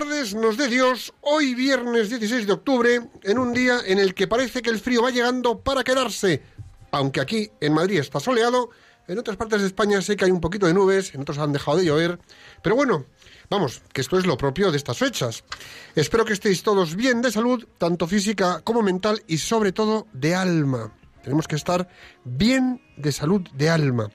tardes, nos dé Dios, hoy viernes 16 de octubre, en un día en el que parece que el frío va llegando para quedarse, aunque aquí en Madrid está soleado, en otras partes de España sé que hay un poquito de nubes, en otros han dejado de llover, pero bueno, vamos, que esto es lo propio de estas fechas. Espero que estéis todos bien de salud, tanto física como mental y sobre todo de alma. Tenemos que estar bien de salud de alma.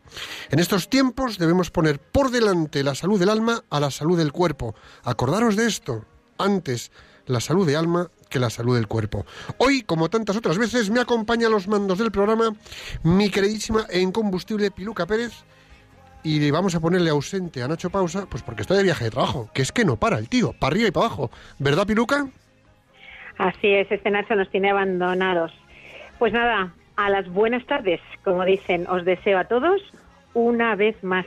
En estos tiempos debemos poner por delante la salud del alma a la salud del cuerpo. Acordaros de esto. Antes la salud de alma que la salud del cuerpo. Hoy, como tantas otras veces, me acompaña a los mandos del programa mi queridísima e incombustible Piluca Pérez. Y vamos a ponerle ausente a Nacho Pausa, pues porque está de viaje de trabajo, que es que no para el tío, para arriba y para abajo. ¿Verdad, Piluca? Así es, este Nacho nos tiene abandonados. Pues nada, a las buenas tardes, como dicen, os deseo a todos una vez más.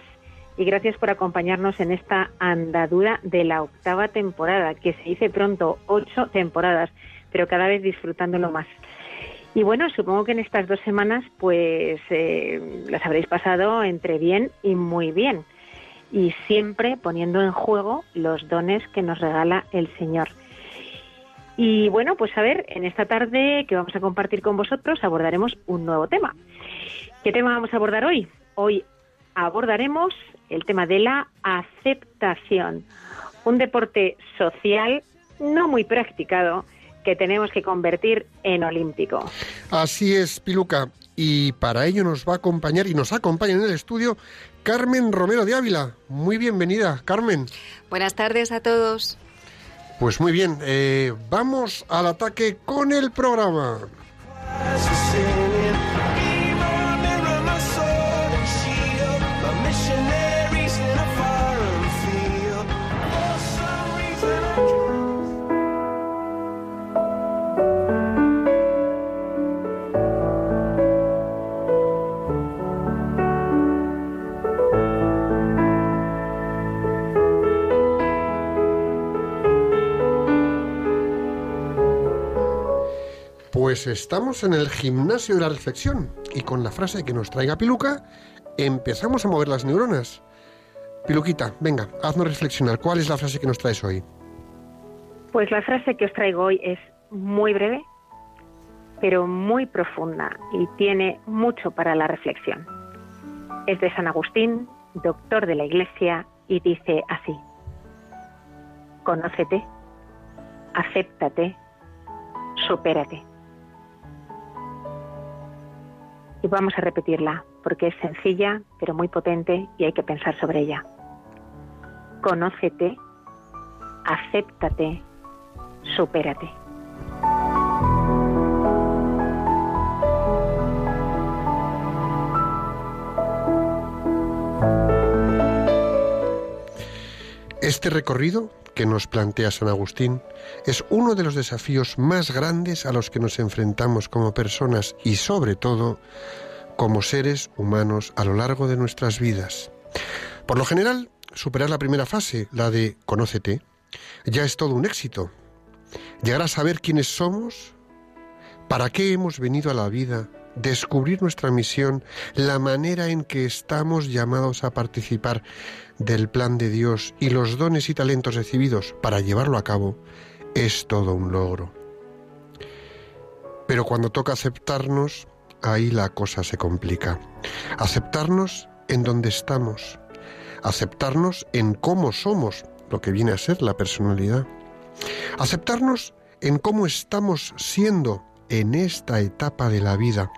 Y gracias por acompañarnos en esta andadura de la octava temporada, que se dice pronto, ocho temporadas, pero cada vez disfrutándolo más. Y bueno, supongo que en estas dos semanas pues eh, las habréis pasado entre bien y muy bien. Y siempre poniendo en juego los dones que nos regala el Señor. Y bueno, pues a ver, en esta tarde que vamos a compartir con vosotros abordaremos un nuevo tema. ¿Qué tema vamos a abordar hoy? Hoy abordaremos el tema de la aceptación, un deporte social no muy practicado que tenemos que convertir en olímpico. Así es, Piluca. Y para ello nos va a acompañar y nos acompaña en el estudio Carmen Romero de Ávila. Muy bienvenida, Carmen. Buenas tardes a todos. Pues muy bien, eh, vamos al ataque con el programa. Pues estamos en el gimnasio de la reflexión y con la frase que nos traiga Piluca empezamos a mover las neuronas. Piluquita, venga, haznos reflexionar. ¿Cuál es la frase que nos traes hoy? Pues la frase que os traigo hoy es muy breve, pero muy profunda y tiene mucho para la reflexión. Es de San Agustín, doctor de la Iglesia, y dice así, Conócete, acéptate, supérate. Y vamos a repetirla, porque es sencilla, pero muy potente y hay que pensar sobre ella. Conócete, acéptate, supérate. Este recorrido que nos plantea San Agustín es uno de los desafíos más grandes a los que nos enfrentamos como personas y sobre todo como seres humanos a lo largo de nuestras vidas. Por lo general, superar la primera fase, la de conócete, ya es todo un éxito. Llegar a saber quiénes somos, para qué hemos venido a la vida descubrir nuestra misión, la manera en que estamos llamados a participar del plan de Dios y los dones y talentos recibidos para llevarlo a cabo, es todo un logro. Pero cuando toca aceptarnos, ahí la cosa se complica. Aceptarnos en donde estamos, aceptarnos en cómo somos, lo que viene a ser la personalidad. Aceptarnos en cómo estamos siendo en esta etapa de la vida.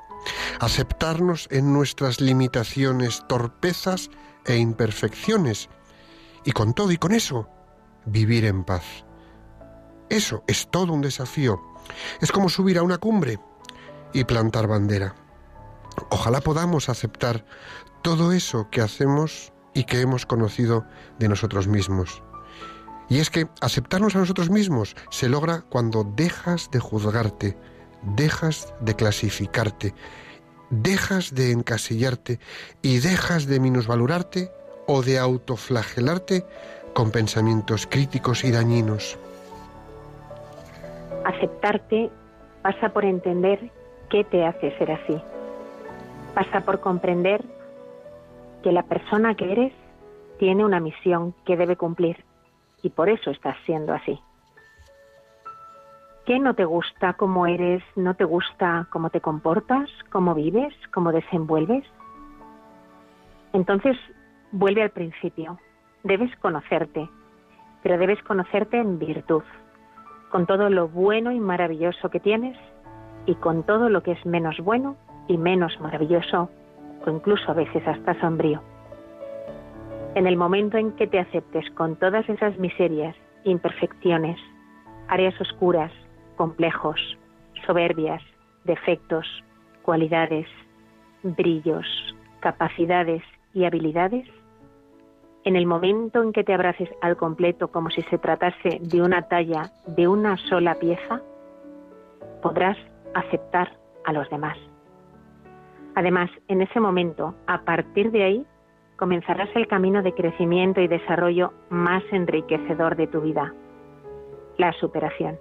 Aceptarnos en nuestras limitaciones, torpezas e imperfecciones. Y con todo y con eso, vivir en paz. Eso es todo un desafío. Es como subir a una cumbre y plantar bandera. Ojalá podamos aceptar todo eso que hacemos y que hemos conocido de nosotros mismos. Y es que aceptarnos a nosotros mismos se logra cuando dejas de juzgarte, dejas de clasificarte, dejas de encasillarte y dejas de minusvalorarte o de autoflagelarte con pensamientos críticos y dañinos. Aceptarte pasa por entender qué te hace ser así. Pasa por comprender que la persona que eres tiene una misión que debe cumplir y por eso estás siendo así. ¿Qué no te gusta cómo eres? ¿No te gusta cómo te comportas? ¿Cómo vives? ¿Cómo desenvuelves? Entonces, vuelve al principio. Debes conocerte, pero debes conocerte en virtud, con todo lo bueno y maravilloso que tienes y con todo lo que es menos bueno y menos maravilloso o incluso a veces hasta sombrío. En el momento en que te aceptes con todas esas miserias, imperfecciones, áreas oscuras, complejos, soberbias, defectos, cualidades, brillos, capacidades y habilidades, en el momento en que te abraces al completo como si se tratase de una talla de una sola pieza, podrás aceptar a los demás. Además, en ese momento, a partir de ahí, comenzarás el camino de crecimiento y desarrollo más enriquecedor de tu vida, la superación.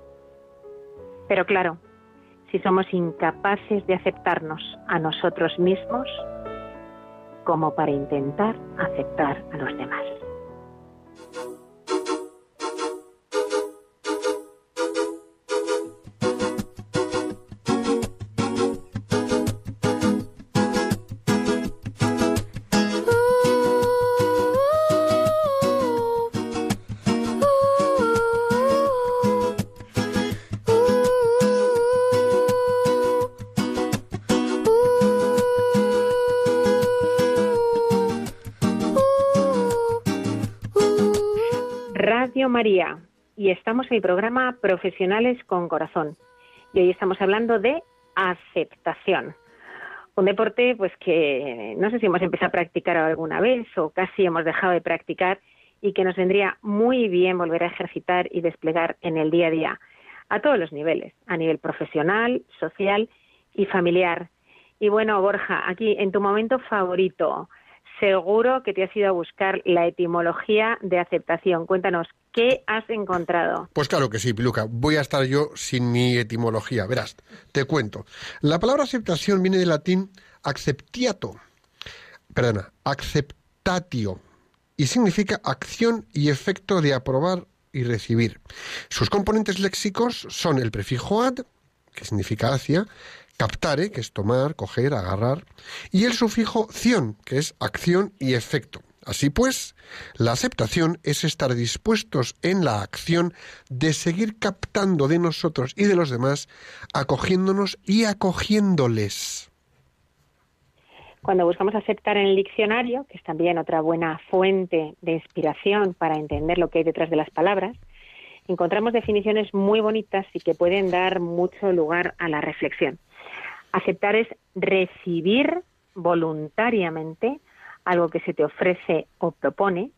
Pero claro, si somos incapaces de aceptarnos a nosotros mismos, como para intentar aceptar a los demás. Y estamos en el programa Profesionales con Corazón. Y hoy estamos hablando de aceptación. Un deporte pues que no sé si hemos empezado a practicar alguna vez o casi hemos dejado de practicar y que nos vendría muy bien volver a ejercitar y desplegar en el día a día, a todos los niveles, a nivel profesional, social y familiar. Y bueno, Borja, aquí en tu momento favorito, seguro que te has ido a buscar la etimología de aceptación. Cuéntanos, ¿qué has encontrado? Pues claro que sí, Piluca. Voy a estar yo sin mi etimología. Verás, te cuento. La palabra aceptación viene del latín acceptiato, perdona, acceptatio, y significa acción y efecto de aprobar y recibir. Sus componentes léxicos son el prefijo ad, que significa hacia, captare, que es tomar, coger, agarrar, y el sufijo ción, que es acción y efecto. Así pues, la aceptación es estar dispuestos en la acción de seguir captando de nosotros y de los demás, acogiéndonos y acogiéndoles. Cuando buscamos aceptar en el diccionario, que es también otra buena fuente de inspiración para entender lo que hay detrás de las palabras, encontramos definiciones muy bonitas y que pueden dar mucho lugar a la reflexión. Aceptar es recibir voluntariamente algo que se te ofrece o propone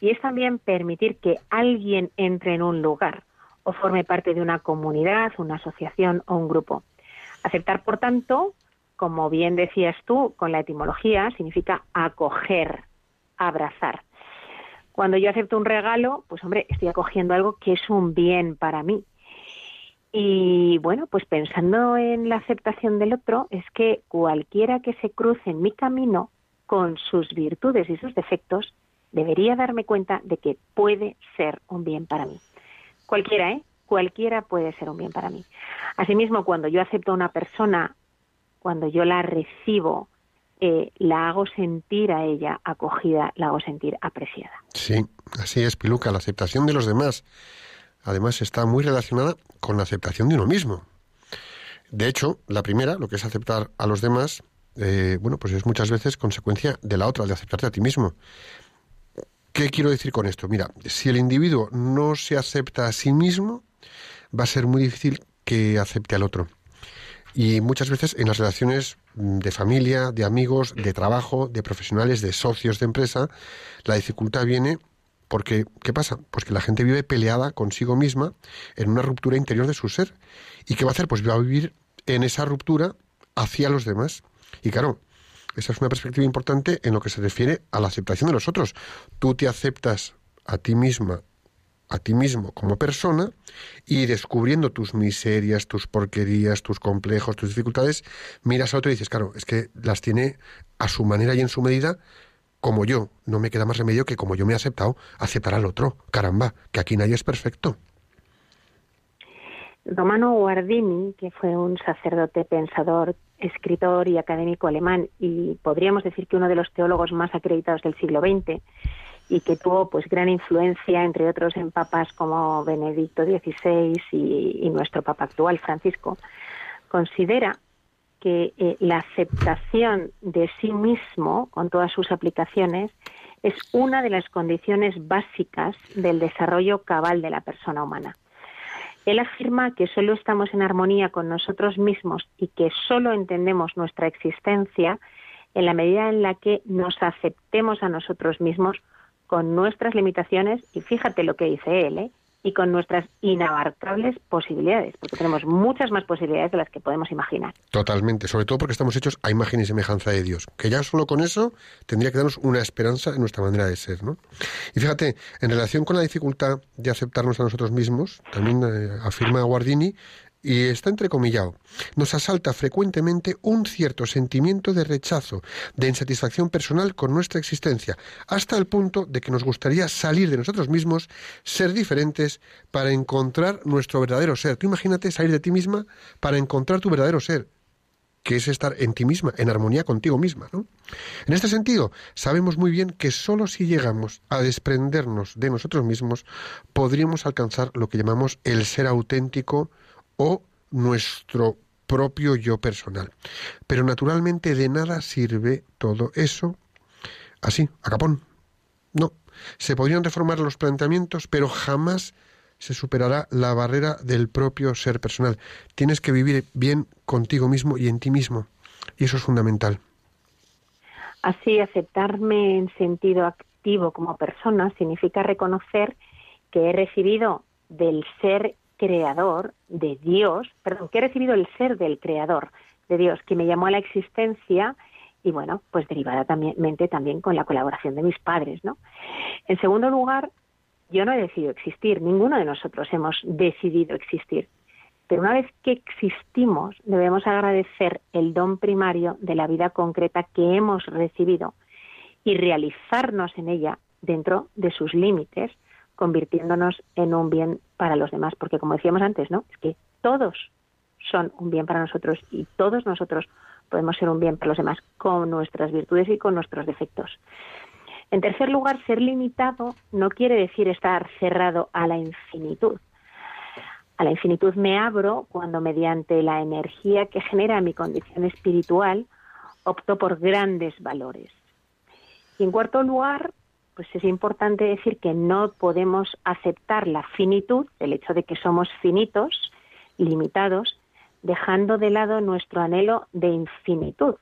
y es también permitir que alguien entre en un lugar o forme parte de una comunidad, una asociación o un grupo. Aceptar, por tanto, como bien decías tú, con la etimología, significa acoger, abrazar. Cuando yo acepto un regalo, pues hombre, estoy acogiendo algo que es un bien para mí. Y bueno, pues pensando en la aceptación del otro, es que cualquiera que se cruce en mi camino con sus virtudes y sus defectos, debería darme cuenta de que puede ser un bien para mí. Cualquiera, ¿eh? Cualquiera puede ser un bien para mí. Asimismo, cuando yo acepto a una persona, cuando yo la recibo, eh, la hago sentir a ella acogida, la hago sentir apreciada. Sí, así es, Piluca. La aceptación de los demás, además, está muy relacionada con la aceptación de uno mismo. De hecho, la primera, lo que es aceptar a los demás, eh, bueno, pues es muchas veces consecuencia de la otra, de aceptarte a ti mismo. ¿Qué quiero decir con esto? Mira, si el individuo no se acepta a sí mismo, va a ser muy difícil que acepte al otro. Y muchas veces en las relaciones de familia, de amigos, de trabajo, de profesionales, de socios de empresa, la dificultad viene porque, ¿qué pasa? Pues que la gente vive peleada consigo misma en una ruptura interior de su ser. ¿Y qué va a hacer? Pues va a vivir en esa ruptura hacia los demás. Y claro, esa es una perspectiva importante en lo que se refiere a la aceptación de los otros. Tú te aceptas a ti misma, a ti mismo como persona y descubriendo tus miserias, tus porquerías, tus complejos, tus dificultades, miras a otro y dices, claro, es que las tiene a su manera y en su medida como yo. No me queda más remedio que como yo me he aceptado, aceptar al otro. Caramba, que aquí nadie es perfecto. Romano Guardini, que fue un sacerdote pensador, escritor y académico alemán, y podríamos decir que uno de los teólogos más acreditados del siglo XX, y que tuvo pues gran influencia, entre otros, en papas como Benedicto XVI y, y nuestro papa actual, Francisco, considera que eh, la aceptación de sí mismo, con todas sus aplicaciones, es una de las condiciones básicas del desarrollo cabal de la persona humana. Él afirma que solo estamos en armonía con nosotros mismos y que solo entendemos nuestra existencia en la medida en la que nos aceptemos a nosotros mismos con nuestras limitaciones, y fíjate lo que dice él, ¿eh? Y con nuestras inabarcables posibilidades, porque tenemos muchas más posibilidades de las que podemos imaginar. Totalmente, sobre todo porque estamos hechos a imagen y semejanza de Dios, que ya solo con eso tendría que darnos una esperanza en nuestra manera de ser, ¿no? Y fíjate, en relación con la dificultad de aceptarnos a nosotros mismos, también eh, afirma Guardini, y está entrecomillado, nos asalta frecuentemente un cierto sentimiento de rechazo, de insatisfacción personal con nuestra existencia, hasta el punto de que nos gustaría salir de nosotros mismos, ser diferentes, para encontrar nuestro verdadero ser. Tú imagínate salir de ti misma para encontrar tu verdadero ser, que es estar en ti misma, en armonía contigo misma. ¿no? En este sentido, sabemos muy bien que sólo si llegamos a desprendernos de nosotros mismos, podríamos alcanzar lo que llamamos el ser auténtico, o nuestro propio yo personal. Pero naturalmente de nada sirve todo eso así, a capón. No, se podrían reformar los planteamientos, pero jamás se superará la barrera del propio ser personal. Tienes que vivir bien contigo mismo y en ti mismo. Y eso es fundamental. Así, aceptarme en sentido activo como persona significa reconocer que he recibido del ser creador de Dios, perdón, que he recibido el ser del creador de Dios, que me llamó a la existencia y bueno, pues derivada también, también con la colaboración de mis padres, ¿no? En segundo lugar, yo no he decidido existir, ninguno de nosotros hemos decidido existir. Pero una vez que existimos, debemos agradecer el don primario de la vida concreta que hemos recibido y realizarnos en ella dentro de sus límites, convirtiéndonos en un bien para los demás, porque como decíamos antes, ¿no? Es que todos son un bien para nosotros y todos nosotros podemos ser un bien para los demás con nuestras virtudes y con nuestros defectos. En tercer lugar, ser limitado no quiere decir estar cerrado a la infinitud. A la infinitud me abro cuando mediante la energía que genera mi condición espiritual opto por grandes valores. Y en cuarto lugar, pues es importante decir que no podemos aceptar la finitud, el hecho de que somos finitos, limitados, dejando de lado nuestro anhelo de infinitud.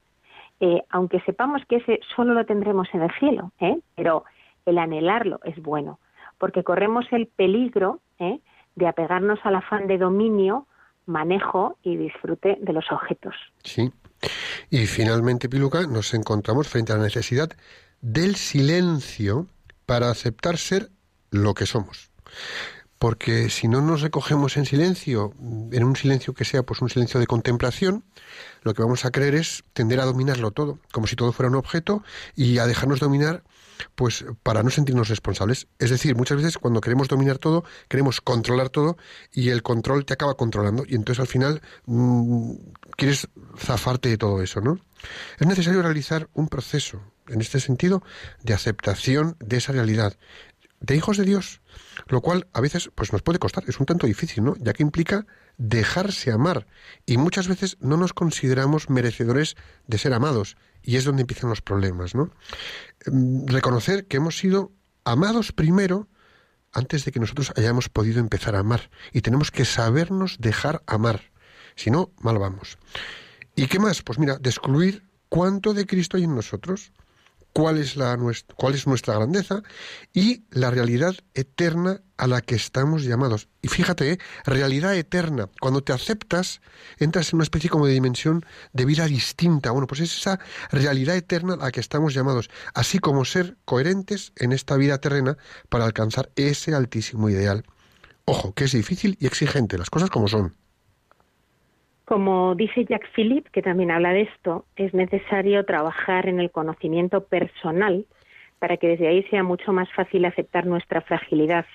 Eh, aunque sepamos que ese solo lo tendremos en el cielo, ¿eh? pero el anhelarlo es bueno, porque corremos el peligro ¿eh? de apegarnos al afán de dominio, manejo y disfrute de los objetos. Sí. Y finalmente, Piluca, nos encontramos frente a la necesidad del silencio para aceptar ser lo que somos. porque si no nos recogemos en silencio, en un silencio que sea pues un silencio de contemplación, lo que vamos a creer es tender a dominarlo todo, como si todo fuera un objeto y a dejarnos dominar pues para no sentirnos responsables. Es decir, muchas veces cuando queremos dominar todo, queremos controlar todo y el control te acaba controlando y entonces al final mm, quieres zafarte de todo eso, ¿no? Es necesario realizar un proceso, en este sentido, de aceptación de esa realidad, de hijos de Dios, lo cual a veces pues nos puede costar, es un tanto difícil, ¿no? Ya que implica dejarse amar y muchas veces no nos consideramos merecedores de ser amados y es donde empiezan los problemas, ¿no? Em, Reconocer que hemos sido amados primero antes de que nosotros hayamos podido empezar a amar y tenemos que sabernos dejar amar, si no, mal vamos. ¿Y qué más? Pues mira, descubrir cuánto de Cristo hay en nosotros, cuál es, la, cuál es nuestra grandeza y la realidad eterna a la que estamos llamados. Y fíjate, ¿eh? realidad eterna. Cuando te aceptas, entras en una especie como de dimensión de vida distinta. Bueno, pues es esa realidad eterna a la que estamos llamados, así como ser coherentes en esta vida terrena para alcanzar ese altísimo ideal. Ojo, que es difícil y exigente, las cosas como son. Como dice Jack Phillip, que también habla de esto, es necesario trabajar en el conocimiento personal para que desde ahí sea mucho más fácil aceptar nuestra fragilidad,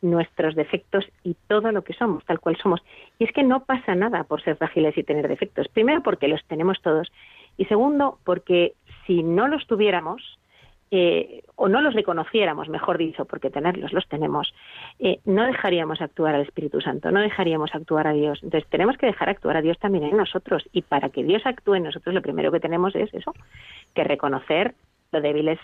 nuestros defectos y todo lo que somos, tal cual somos. Y es que no pasa nada por ser frágiles y tener defectos. Primero, porque los tenemos todos. Y segundo, porque si no los tuviéramos, eh, o no los reconociéramos, mejor dicho, porque tenerlos los tenemos, eh, no dejaríamos actuar al Espíritu Santo, no dejaríamos actuar a Dios. Entonces tenemos que dejar actuar a Dios también en nosotros. Y para que Dios actúe en nosotros, lo primero que tenemos es eso, que reconocer lo débiles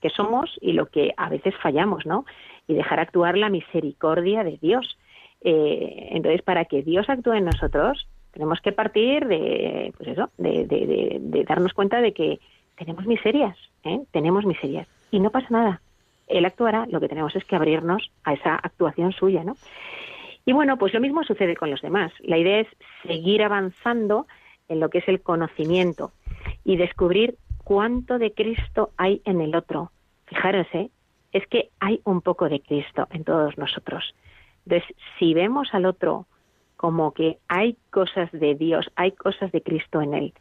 que somos y lo que a veces fallamos, ¿no? Y dejar actuar la misericordia de Dios. Eh, entonces, para que Dios actúe en nosotros, tenemos que partir de, pues eso, de, de- darnos cuenta de que tenemos miserias, ¿eh? tenemos miserias y no pasa nada. Él actuará, lo que tenemos es que abrirnos a esa actuación suya, ¿no? Y bueno, pues lo mismo sucede con los demás. La idea es seguir avanzando en lo que es el conocimiento y descubrir cuánto de Cristo hay en el otro. Fijaros, ¿eh? es que hay un poco de Cristo en todos nosotros. Entonces, si vemos al otro como que hay cosas de Dios, hay cosas de Cristo en él,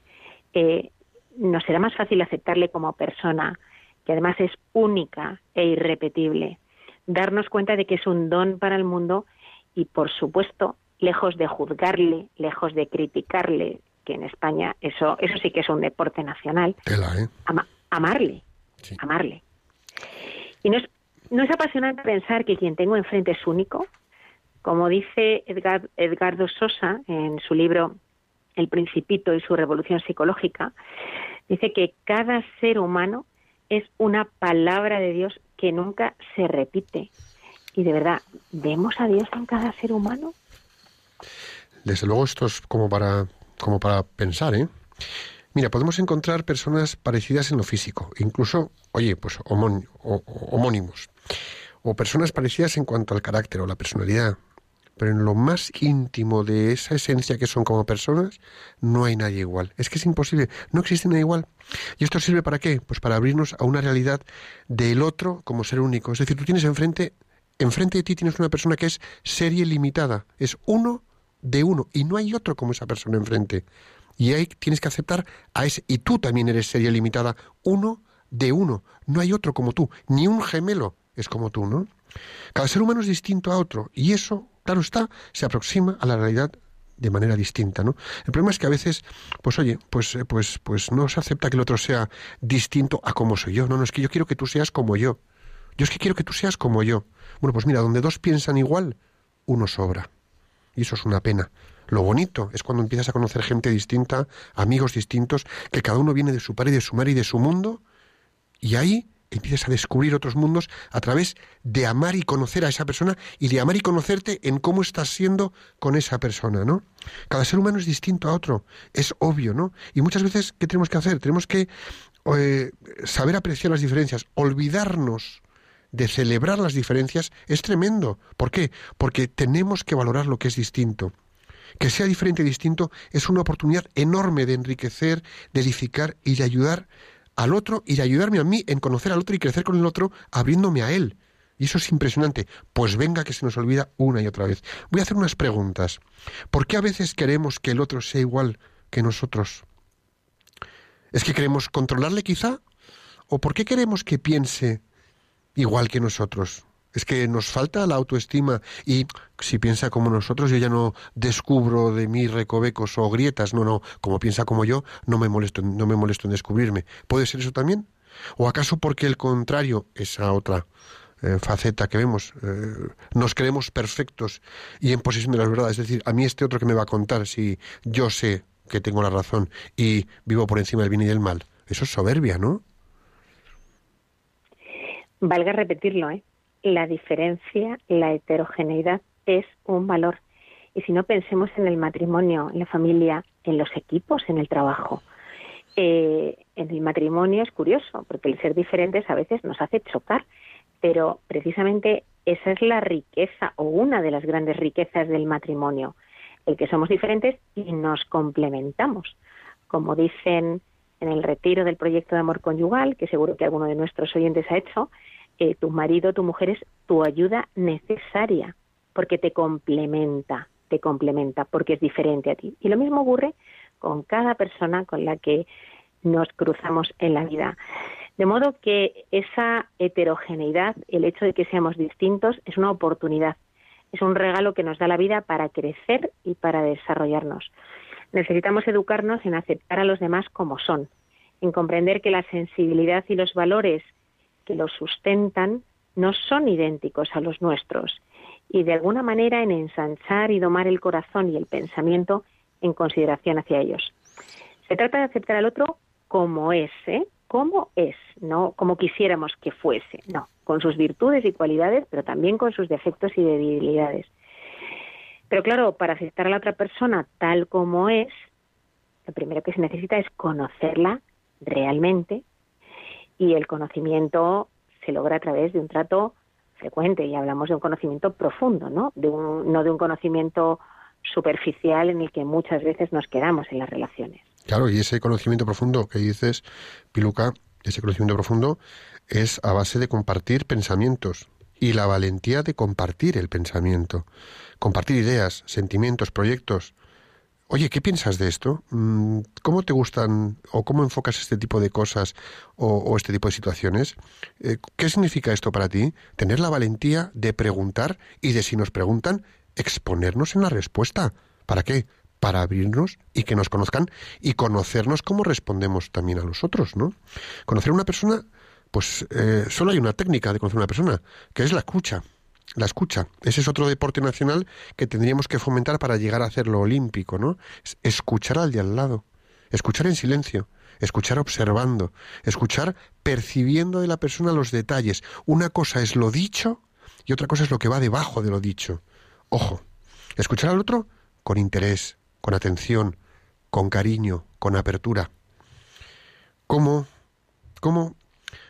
eh, nos será más fácil aceptarle como persona, que además es única e irrepetible, darnos cuenta de que es un don para el mundo y, por supuesto, lejos de juzgarle, lejos de criticarle, que en España eso, eso sí que es un deporte nacional, Tela, ¿eh? ama- amarle, Sí. amarle. Y no es, no es apasionante pensar que quien tengo enfrente es único, como dice Edgar, Edgardo Sosa en su libro El Principito y su Revolución Psicológica, dice que cada ser humano es una palabra de Dios que nunca se repite. Y de verdad, ¿vemos a Dios en cada ser humano? Desde luego esto es como para, como para pensar, ¿eh? Mira, podemos encontrar personas parecidas en lo físico, incluso, oye, pues o- homónimos, o personas parecidas en cuanto al carácter o la personalidad, pero en lo más íntimo de esa esencia que son como personas, no hay nadie igual. Es que es imposible, no existe nadie igual. ¿Y esto sirve para qué? Pues para abrirnos a una realidad del otro como ser único. Es decir, tú tienes enfrente, enfrente de ti tienes una persona que es serie limitada, es uno de uno, y no hay otro como esa persona enfrente. Y ahí tienes que aceptar a ese, y tú también eres serie limitada, uno de uno, no hay otro como tú, ni un gemelo es como tú, ¿no? Cada ser humano es distinto a otro, y eso, claro está, se aproxima a la realidad de manera distinta, ¿no? El problema es que a veces, pues oye, pues, eh, pues, pues no se acepta que el otro sea distinto a como soy yo. No, no, es que yo quiero que tú seas como yo. Yo es que quiero que tú seas como yo. Bueno, pues mira, donde dos piensan igual, uno sobra. Y eso es una pena. Lo bonito es cuando empiezas a conocer gente distinta, amigos distintos, que cada uno viene de su padre y de su madre y de su mundo, y ahí empiezas a descubrir otros mundos a través de amar y conocer a esa persona y de amar y conocerte en cómo estás siendo con esa persona, ¿no? Cada ser humano es distinto a otro, es obvio, ¿no? Y muchas veces, ¿qué tenemos que hacer? Tenemos que eh, saber apreciar las diferencias, olvidarnos de celebrar las diferencias es tremendo. ¿Por qué? Porque tenemos que valorar lo que es distinto. Que sea diferente y distinto es una oportunidad enorme de enriquecer, de edificar y de ayudar al otro y de ayudarme a mí en conocer al otro y crecer con el otro, abriéndome a él. Y eso es impresionante. Pues venga que se nos olvida una y otra vez. Voy a hacer unas preguntas. ¿Por qué a veces queremos que el otro sea igual que nosotros? ¿Es que queremos controlarle quizá? ¿O por qué queremos que piense igual que nosotros? Es que nos falta la autoestima y si piensa como nosotros yo ya no descubro de mí recovecos o grietas, no, no, como piensa como yo, no me molesto, no me molesto en descubrirme. ¿Puede ser eso también? ¿O acaso porque el contrario, esa otra eh, faceta que vemos, eh, nos creemos perfectos y en posesión de las verdades? Es decir, a mí este otro que me va a contar si yo sé que tengo la razón y vivo por encima del bien y del mal. Eso es soberbia, ¿no? Valga repetirlo, ¿eh? La diferencia, la heterogeneidad es un valor. Y si no pensemos en el matrimonio, en la familia, en los equipos, en el trabajo. Eh, en el matrimonio es curioso, porque el ser diferentes a veces nos hace chocar, pero precisamente esa es la riqueza o una de las grandes riquezas del matrimonio, el que somos diferentes y nos complementamos. Como dicen en el retiro del proyecto de amor conyugal, que seguro que alguno de nuestros oyentes ha hecho, eh, tu marido, tu mujer es tu ayuda necesaria, porque te complementa, te complementa, porque es diferente a ti. Y lo mismo ocurre con cada persona con la que nos cruzamos en la vida. De modo que esa heterogeneidad, el hecho de que seamos distintos, es una oportunidad, es un regalo que nos da la vida para crecer y para desarrollarnos. Necesitamos educarnos en aceptar a los demás como son, en comprender que la sensibilidad y los valores que los sustentan no son idénticos a los nuestros y de alguna manera en ensanchar y domar el corazón y el pensamiento en consideración hacia ellos. Se trata de aceptar al otro como es, ¿eh? Como es, no como quisiéramos que fuese, no, con sus virtudes y cualidades, pero también con sus defectos y debilidades. Pero claro, para aceptar a la otra persona tal como es, lo primero que se necesita es conocerla realmente y el conocimiento se logra a través de un trato frecuente y hablamos de un conocimiento profundo, ¿no? De un, no de un conocimiento superficial en el que muchas veces nos quedamos en las relaciones. Claro, y ese conocimiento profundo que dices, Piluca, ese conocimiento profundo es a base de compartir pensamientos y la valentía de compartir el pensamiento, compartir ideas, sentimientos, proyectos, Oye, ¿qué piensas de esto? Mm, ¿Cómo te gustan o cómo enfocas este tipo de cosas o, este tipo de situaciones? Eh, ¿Qué significa esto para ti? Tener la valentía de preguntar y de si nos preguntan, exponernos en la respuesta. ¿Para qué? Para abrirnos y que nos conozcan y conocernos cómo respondemos también a los otros, ¿no? Conocer a una persona, pues eh, solo hay una técnica de conocer a una persona, que es la escucha la escucha. Ese es otro deporte nacional que tendríamos que fomentar para llegar a hacerlo olímpico, ¿no? escuchar al de al lado, escuchar en silencio, escuchar observando, escuchar percibiendo de la persona los detalles. Una cosa es lo dicho y otra cosa es lo que va debajo de lo dicho. Ojo, escuchar al otro con interés, con atención, con cariño, con apertura. ¿Cómo, cómo,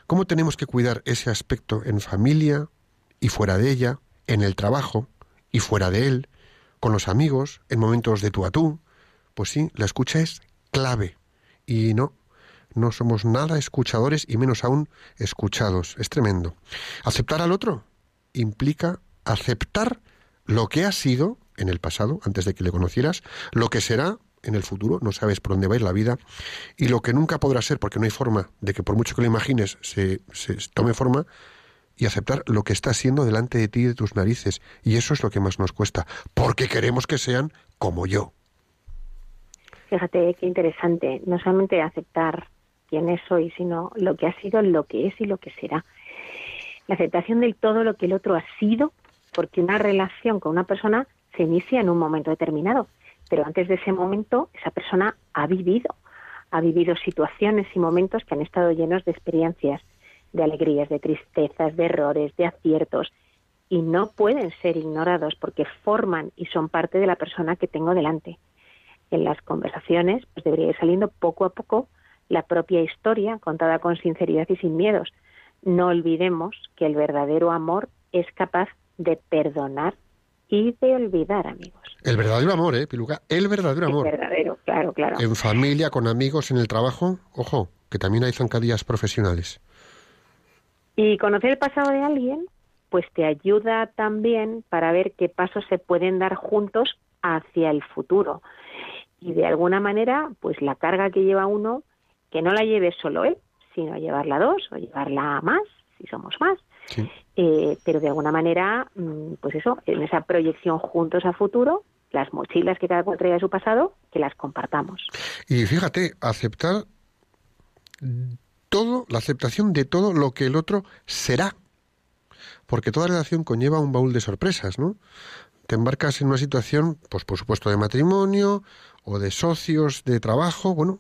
cómo tenemos que cuidar ese aspecto en familia, y fuera de ella, en el trabajo y fuera de él, con los amigos, en momentos de tú a tú. Pues sí, la escucha es clave. Y no, no somos nada escuchadores y menos aún escuchados. Es tremendo. Aceptar al otro implica aceptar lo que ha sido en el pasado, antes de que le conocieras, lo que será en el futuro, no sabes por dónde va a ir la vida, y lo que nunca podrá ser, porque no hay forma de que por mucho que lo imagines se, se tome forma, y aceptar lo que está siendo delante de ti y de tus narices. Y eso es lo que más nos cuesta, porque queremos que sean como yo. Fíjate qué interesante, no solamente aceptar quién es hoy, sino lo que ha sido, lo que es y lo que será. La aceptación del todo lo que el otro ha sido, porque una relación con una persona se inicia en un momento determinado, pero antes de ese momento esa persona ha vivido, ha vivido situaciones y momentos que han estado llenos de experiencias de alegrías, de tristezas, de errores, de aciertos, y no pueden ser ignorados porque forman y son parte de la persona que tengo delante. En las conversaciones pues debería ir saliendo poco a poco la propia historia contada con sinceridad y sin miedos. No olvidemos que el verdadero amor es capaz de perdonar y de olvidar, amigos. El verdadero amor, ¿eh, Piluca? El verdadero amor. El verdadero, claro, claro. En familia, con amigos, en el trabajo, ojo, que también hay zancadillas profesionales. Y conocer el pasado de alguien pues te ayuda también para ver qué pasos se pueden dar juntos hacia el futuro. Y de alguna manera, pues la carga que lleva uno, que no la lleve solo él, sino llevarla dos o llevarla más, si somos más. Sí. Eh, pero de alguna manera, mm, pues eso, en esa proyección juntos a futuro, las mochilas que cada cual trae de su pasado, que las compartamos. Y fíjate, aceptar todo, la aceptación de todo lo que el otro será. Porque toda relación conlleva un baúl de sorpresas, ¿no? Te embarcas en una situación, pues por supuesto, de matrimonio o de socios, de trabajo, bueno,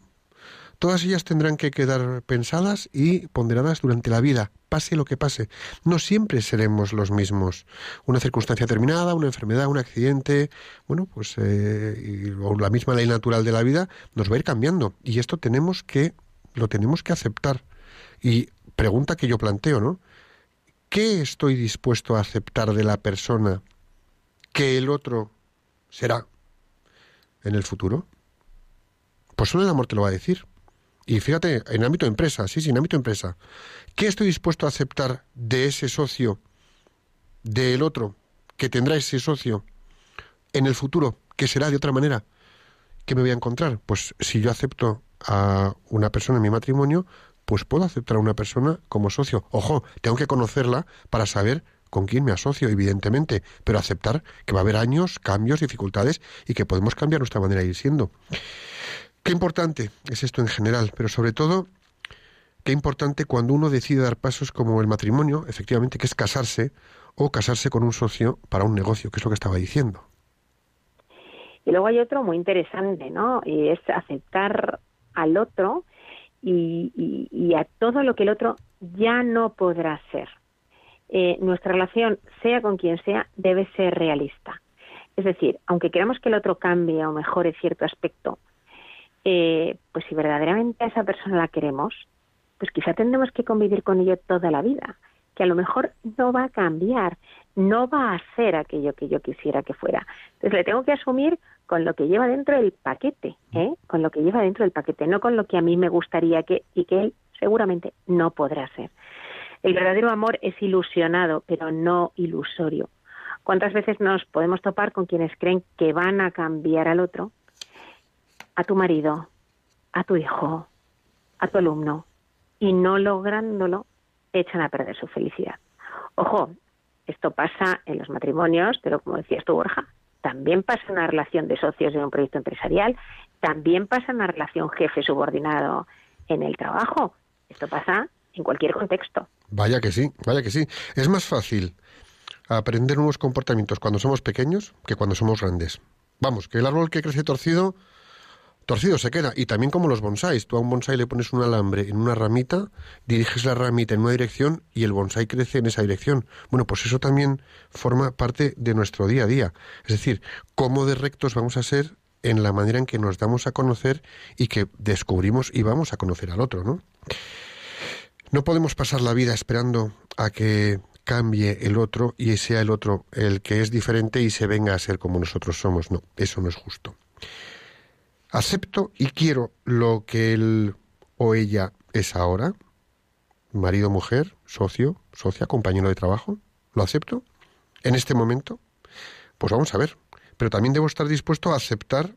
todas ellas tendrán que quedar pensadas y ponderadas durante la vida, pase lo que pase. No siempre seremos los mismos. Una circunstancia determinada, una enfermedad, un accidente, bueno, pues eh, o la misma ley natural de la vida nos va a ir cambiando. Y esto tenemos que, lo tenemos que aceptar. Y pregunta que yo planteo, ¿no? ¿Qué estoy dispuesto a aceptar de la persona que el otro será en el futuro? Pues solo el amor te lo va a decir. Y fíjate, en ámbito de empresa, sí, sí, en ámbito de empresa. ¿Qué estoy dispuesto a aceptar de ese socio, del otro, que tendrá ese socio en el futuro, que será de otra manera? ¿Qué me voy a encontrar? Pues si yo acepto a una persona en mi matrimonio, pues puedo aceptar a una persona como socio. Ojo, tengo que conocerla para saber con quién me asocio, evidentemente, pero aceptar que va a haber años, cambios, dificultades y que podemos cambiar nuestra manera de ir siendo. Qué importante es esto en general, pero sobre todo, qué importante cuando uno decide dar pasos como el matrimonio, efectivamente, que es casarse o casarse con un socio para un negocio, que es lo que estaba diciendo. Y luego hay otro muy interesante, ¿no? Y es aceptar al otro y, a todo lo que el otro ya no podrá ser. Eh, nuestra relación, sea con quien sea, debe ser realista. Es decir, aunque queramos que el otro cambie o mejore cierto aspecto, eh, pues si verdaderamente a esa persona la queremos, pues quizá tendremos que convivir con ello toda la vida, que a lo mejor no va a cambiar, no va a hacer aquello que yo quisiera que fuera. Entonces le tengo que asumir con lo que lleva dentro del paquete, ¿eh? con lo que lleva dentro del paquete, no con lo que a mí me gustaría que y que él seguramente no podrá ser. El verdadero amor es ilusionado, pero no ilusorio. ¿Cuántas veces nos podemos topar con quienes creen que van a cambiar al otro? A tu marido, a tu hijo, a tu alumno, y no lográndolo, echan a perder su felicidad. Ojo, esto pasa en los matrimonios, pero como decías tú, Borja, también pasa en una relación de socios en un proyecto empresarial, también pasa en una relación jefe-subordinado en el trabajo. Esto pasa en cualquier contexto. Vaya que sí, vaya que sí. Es más fácil aprender nuevos comportamientos cuando somos pequeños que cuando somos grandes. Vamos, que el árbol que crece torcido, torcido se queda. Y también como los bonsáis. Tú a un bonsái le pones un alambre en una ramita, diriges la ramita en una dirección y el bonsái crece en esa dirección. Bueno, pues eso también forma parte de nuestro día a día. Es decir, cómo de rectos vamos a ser en la manera en que nos damos a conocer y que descubrimos y vamos a conocer al otro, ¿no? No podemos pasar la vida esperando a que cambie el otro y sea el otro el que es diferente y se venga a ser como nosotros somos. No, eso no es justo. Acepto y quiero lo que él o ella es ahora, marido, mujer, socio, socia, compañero de trabajo. ¿Lo acepto? ¿En este momento? Pues vamos a ver. Pero también debo estar dispuesto a aceptar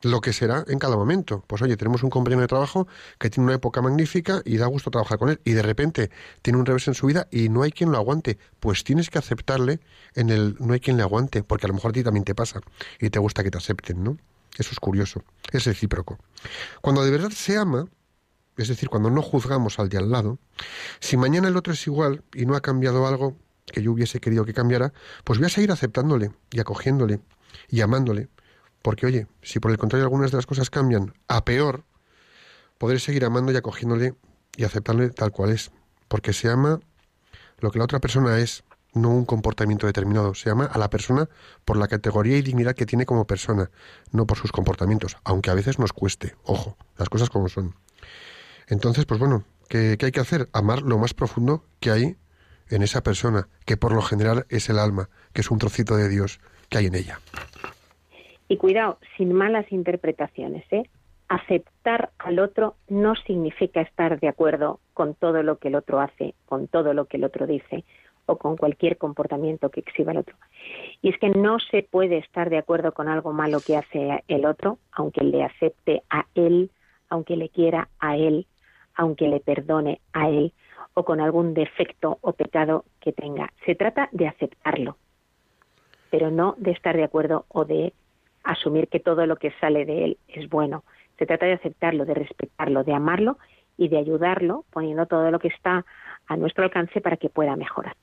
lo que será en cada momento. Pues oye, tenemos un compañero de trabajo que tiene una época magnífica y da gusto trabajar con él y de repente tiene un revés en su vida y no hay quien lo aguante. Pues tienes que aceptarle en el no hay quien le aguante, porque a lo mejor a ti también te pasa y te gusta que te acepten, ¿no? Eso es curioso, es recíproco. Cuando de verdad se ama, es decir, cuando no juzgamos al de al lado, si mañana el otro es igual y no ha cambiado algo que yo hubiese querido que cambiara, pues voy a seguir aceptándole y acogiéndole y amándole. Porque, oye, si por el contrario algunas de las cosas cambian a peor, podré seguir amando y acogiéndole y aceptándole tal cual es. Porque se ama lo que la otra persona es, no un comportamiento determinado. Se ama a la persona por la categoría y dignidad que tiene como persona, no por sus comportamientos, aunque a veces nos cueste. Ojo, las cosas como son. Entonces, pues bueno, ¿qué, qué hay que hacer? Amar lo más profundo que hay en esa persona, que por lo general es el alma, que es un trocito de Dios que hay en ella. Y cuidado, sin malas interpretaciones, ¿eh? Aceptar al otro no significa estar de acuerdo con todo lo que el otro hace, con todo lo que el otro dice, o con cualquier comportamiento que exhiba el otro. Y es que no se puede estar de acuerdo con algo malo que hace el otro, aunque le acepte a él, aunque le quiera a él, aunque le perdone a él, o con algún defecto o pecado que tenga. Se trata de aceptarlo, pero no de estar de acuerdo o de asumir que todo lo que sale de él es bueno. Se trata de aceptarlo, de respetarlo, de amarlo y de ayudarlo poniendo todo lo que está a nuestro alcance para que pueda mejorar.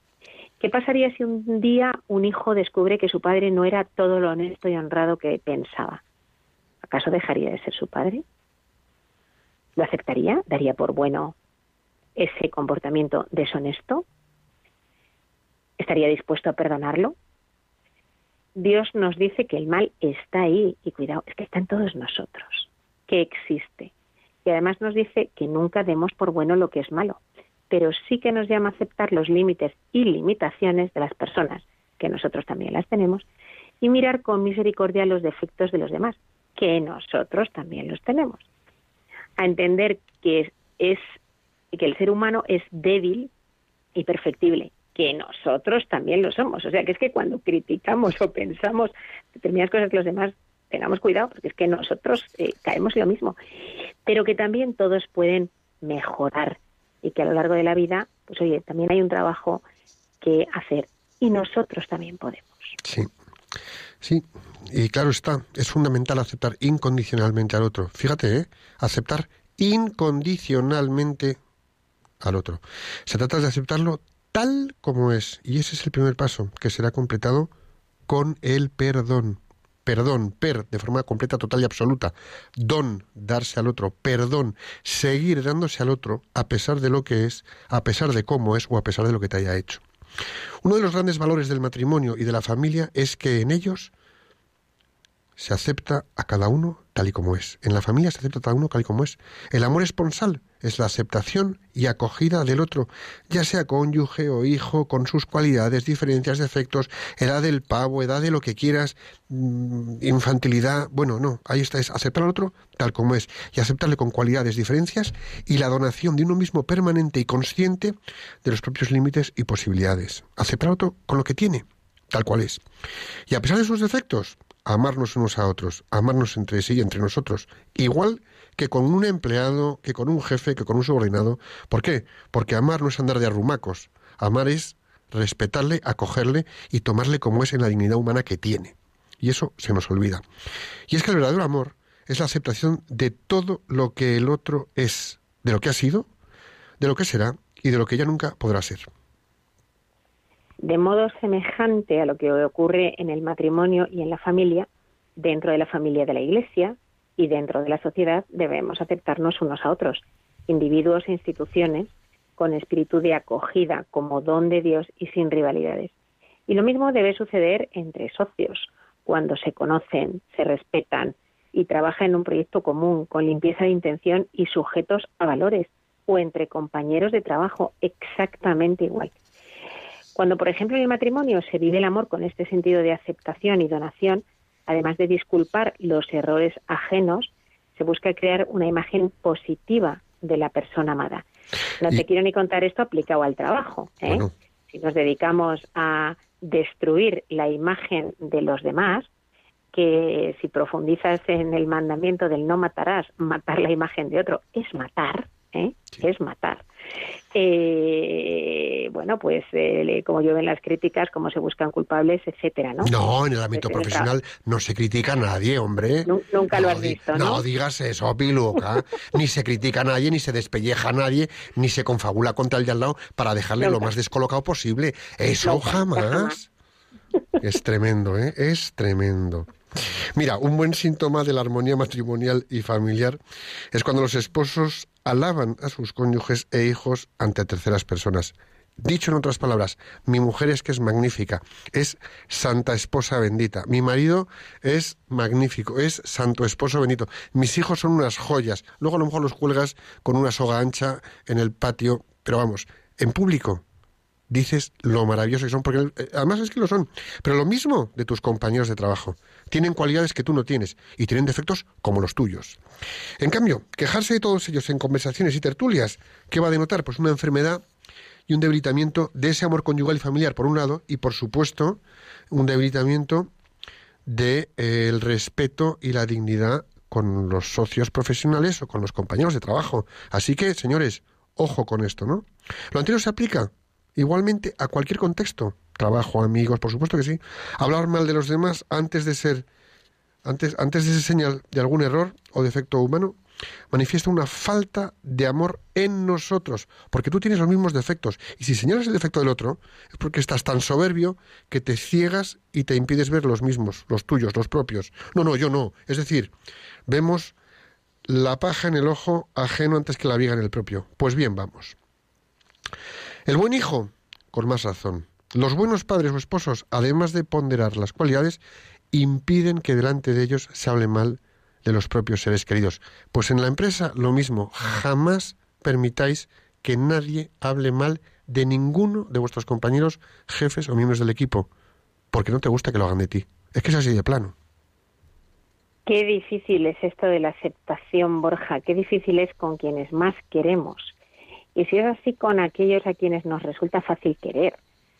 ¿Qué pasaría si un día un hijo descubre que su padre no era todo lo honesto y honrado que pensaba? ¿Acaso dejaría de ser su padre? ¿Lo aceptaría? ¿Daría por bueno ese comportamiento deshonesto? ¿Estaría dispuesto a perdonarlo? Dios nos dice que el mal está ahí y cuidado, es que está en todos nosotros, que existe. Y además nos dice que nunca demos por bueno lo que es malo, pero sí que nos llama a aceptar los límites y limitaciones de las personas, que nosotros también las tenemos, y mirar con misericordia los defectos de los demás, que nosotros también los tenemos. A entender que es que el ser humano es débil y perfectible que nosotros también lo somos. O sea, que es que cuando criticamos o pensamos determinadas cosas que los demás tengamos cuidado, porque es que nosotros eh, caemos en lo mismo, pero que también todos pueden mejorar y que a lo largo de la vida, pues oye, también hay un trabajo que hacer y nosotros también podemos. Sí, sí, y claro está, es fundamental aceptar incondicionalmente al otro. Fíjate, ¿eh? aceptar incondicionalmente al otro. Se trata de aceptarlo tal como es. Y ese es el primer paso, que será completado con el perdón. Perdón, per, de forma completa, total y absoluta. Don, darse al otro. Perdón, seguir dándose al otro a pesar de lo que es, a pesar de cómo es o a pesar de lo que te haya hecho. Uno de los grandes valores del matrimonio y de la familia es que en ellos se acepta a cada uno tal y como es. En la familia se acepta a cada uno tal y como es. El amor esponsal es la aceptación y acogida del otro, ya sea cónyuge o hijo, con sus cualidades, diferencias, defectos, edad del pavo, edad de lo que quieras, mm, infantilidad. Bueno, no, ahí está, es aceptar al otro tal como es y aceptarle con cualidades, diferencias y la donación de uno mismo permanente y consciente de los propios límites y posibilidades. Aceptar al otro con lo que tiene, tal cual es. Y a pesar de sus defectos, amarnos unos a otros, amarnos entre sí y entre nosotros, igual con un empleado, que con un jefe, que con un subordinado. ¿Por qué? Porque amar no es andar de arrumacos, amar es respetarle, acogerle y tomarle como es en la dignidad humana que tiene. Y eso se nos olvida. Y es que el verdadero amor es la aceptación de todo lo que el otro es, de lo que ha sido, de lo que será y de lo que ya nunca podrá ser. De modo semejante a lo que ocurre en el matrimonio y en la familia, dentro de la familia de la Iglesia y dentro de la sociedad debemos aceptarnos unos a otros, individuos e instituciones, con espíritu de acogida como don de Dios y sin rivalidades. Y lo mismo debe suceder entre socios, cuando se conocen, se respetan y trabajan en un proyecto común, con limpieza de intención y sujetos a valores, o entre compañeros de trabajo exactamente igual. Cuando, por ejemplo, en el matrimonio se vive el amor con este sentido de aceptación y donación, además de disculpar los errores ajenos, se busca crear una imagen positiva de la persona amada. No te quiero ni contar esto aplicado al trabajo. ¿eh? Si nos dedicamos a destruir la imagen de los demás, que si profundizas en el mandamiento del no matarás, matar la imagen de otro es matar, ¿eh? es matar. Eh, bueno, pues eh, como llueven las críticas, cómo se buscan culpables, etcétera, ¿no? No, en el ámbito Pues profesional no se critica a nadie, hombre. Nu- nunca lo has visto, ¿no? No digas eso, piluca. ni se critica a nadie, ni se despelleja a nadie, ni se confabula contra el de al lado para dejarle lo más descolocado posible. Eso Nunca, jamás. jamás. Es tremendo, ¿eh? Es tremendo. Mira, un buen síntoma de la armonía matrimonial y familiar es cuando los esposos alaban a sus cónyuges e hijos ante terceras personas. Dicho en otras palabras, mi mujer es que es magnífica, es santa esposa bendita, mi marido es magnífico, es santo esposo bendito, mis hijos son unas joyas, luego a lo mejor los cuelgas con una soga ancha en el patio, pero vamos, en público, dices lo maravilloso que son, porque eh, además es que lo son. Pero lo mismo de tus compañeros de trabajo. Tienen cualidades que tú no tienes y tienen defectos como los tuyos. En cambio, quejarse de todos ellos en conversaciones y tertulias, ¿qué va a denotar? Pues una enfermedad y un debilitamiento de ese amor conyugal y familiar, por un lado, y por supuesto, un debilitamiento del de, eh, respeto y la dignidad con los socios profesionales o con los compañeros de trabajo. Así que, señores, ojo con esto, ¿no? Lo anterior se aplica igualmente a cualquier contexto. Trabajo, amigos, por supuesto que sí. Hablar mal de los demás antes de ser, antes, antes de ser señal de algún error o defecto humano, manifiesta una falta de amor en nosotros, porque tú tienes los mismos defectos. Y si señalas el defecto del otro, es porque estás tan soberbio que te ciegas y te impides ver los mismos, los tuyos, los propios. No, no, yo no. Es decir, vemos la paja en el ojo ajeno antes que la viga en el propio. Pues bien, vamos. El buen hijo, con más razón. Los buenos padres o esposos, además de ponderar las cualidades, impiden que delante de ellos se hable mal de los propios seres queridos. Pues en la empresa lo mismo, jamás permitáis que nadie hable mal de ninguno de vuestros compañeros, jefes o miembros del equipo, porque no te gusta que lo hagan de ti. Es que es así de plano. Qué difícil es esto de la aceptación, Borja, qué difícil es con quienes más queremos. Y si es así con aquellos a quienes nos resulta fácil querer,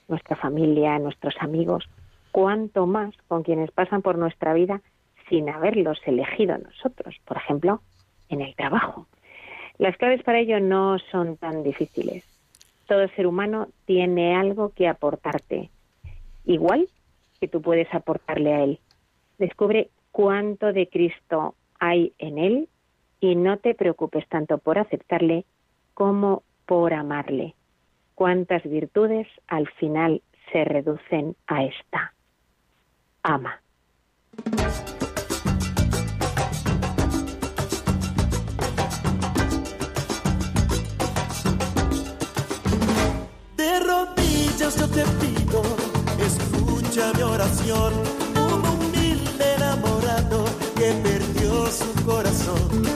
nuestra familia, nuestros amigos, cuánto más con quienes pasan por nuestra vida sin haberlos elegido nosotros, por ejemplo, en el trabajo. Las claves para ello no son tan difíciles. Todo ser humano tiene algo que aportarte, igual que tú puedes aportarle a él. Descubre cuánto de Cristo hay en él y no te preocupes tanto por aceptarle como por amarle. Cuántas virtudes al final se reducen a esta. Ama. De rodillas yo te pido, escucha mi oración, como humilde enamorado que perdió su corazón.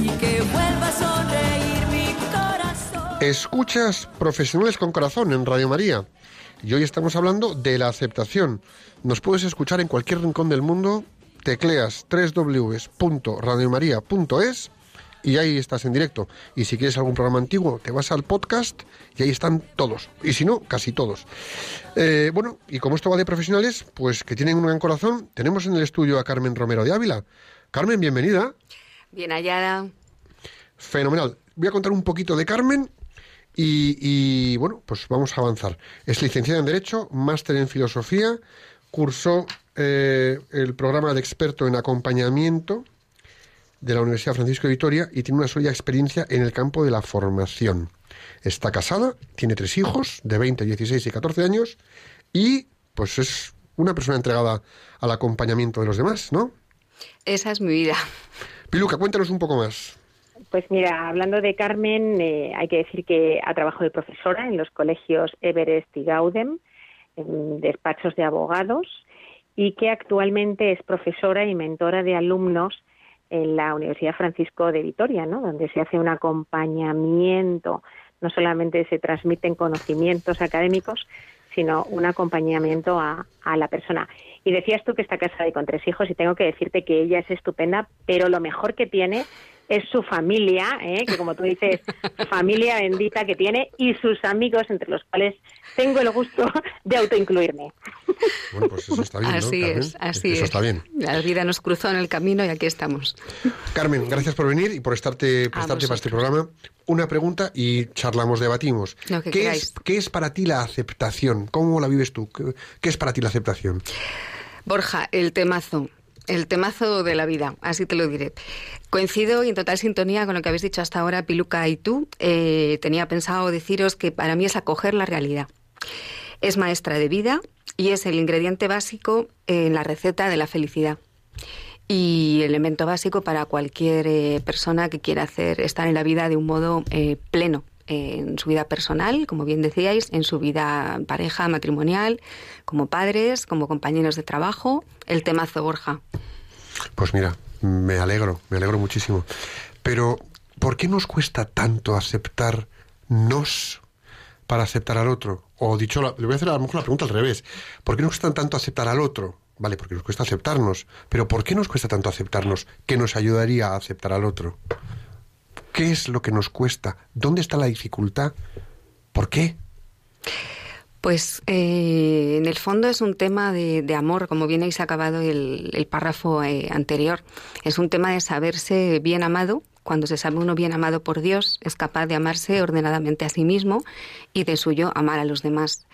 Y que vuelva a sonreír mi corazón. Escuchas Profesionales con Corazón en Radio María. Y hoy estamos hablando de la aceptación. Nos puedes escuchar en cualquier rincón del mundo. Tecleas www.radiomaria.es y ahí estás en directo. Y si quieres algún programa antiguo, te vas al podcast y ahí están todos. Y si no, casi todos. Eh, bueno, y como esto va de profesionales, pues que tienen un gran corazón, tenemos en el estudio a Carmen Romero de Ávila. Carmen, bienvenida. Bien hallada. Fenomenal. Voy a contar un poquito de Carmen y, y, bueno, pues vamos a avanzar. Es licenciada en Derecho, máster en Filosofía, cursó eh, el programa de experto en acompañamiento de la Universidad Francisco de Vitoria y tiene una sólida experiencia en el campo de la formación. Está casada, tiene tres hijos de 20, 16 y 14 años y pues es una persona entregada al acompañamiento de los demás, ¿no? Esa es mi vida. Piluca, cuéntanos un poco más. Pues mira, hablando de Carmen, eh, hay que decir que ha trabajado de profesora en los colegios Everest y Gaudem, en despachos de abogados, y que actualmente es profesora y mentora de alumnos en la Universidad Francisco de Vitoria, ¿no? donde se hace un acompañamiento, no solamente se transmiten conocimientos académicos, sino un acompañamiento a, a la persona. Y decías tú que está casada y con tres hijos, y tengo que decirte que ella es estupenda, pero lo mejor que tiene es su familia, ¿eh? que como tú dices, familia bendita que tiene, y sus amigos, entre los cuales tengo el gusto de autoincluirme. Bueno, pues eso está bien, ¿no, Así es, así Eso es. está bien. La vida nos cruzó en el camino y aquí estamos. Carmen, gracias por venir y por estarte, prestarte para este programa. Una pregunta y charlamos, debatimos. Que ¿Qué, es, ¿Qué es para ti la aceptación? ¿Cómo la vives tú? ¿Qué, qué es para ti la aceptación? Borja, el temazo. El temazo de la vida, así te lo diré. Coincido y en total sintonía con lo que habéis dicho hasta ahora, Piluca y tú. Eh, tenía pensado deciros que para mí es acoger la realidad. Es maestra de vida y es el ingrediente básico en la receta de la felicidad. Y elemento básico para cualquier eh, persona que quiera hacer estar en la vida de un modo eh, pleno, en su vida personal, como bien decíais, en su vida pareja, matrimonial, como padres, como compañeros de trabajo. El temazo Borja. Pues mira, me alegro, me alegro muchísimo. Pero, ¿por qué nos cuesta tanto aceptarnos para aceptar al otro? O dicho, le voy a hacer a lo mejor la pregunta al revés. ¿Por qué nos cuesta tanto aceptar al otro? Vale, porque nos cuesta aceptarnos. Pero ¿por qué nos cuesta tanto aceptarnos que nos ayudaría a aceptar al otro? ¿Qué es lo que nos cuesta? ¿Dónde está la dificultad? ¿Por qué? Pues eh, en el fondo es un tema de, amor, como bien habéis acabado el, el párrafo eh, anterior. Es un tema de saberse bien amado. Cuando se sabe uno bien amado por Dios, es capaz de amarse ordenadamente a sí mismo y de suyo amar a los demás.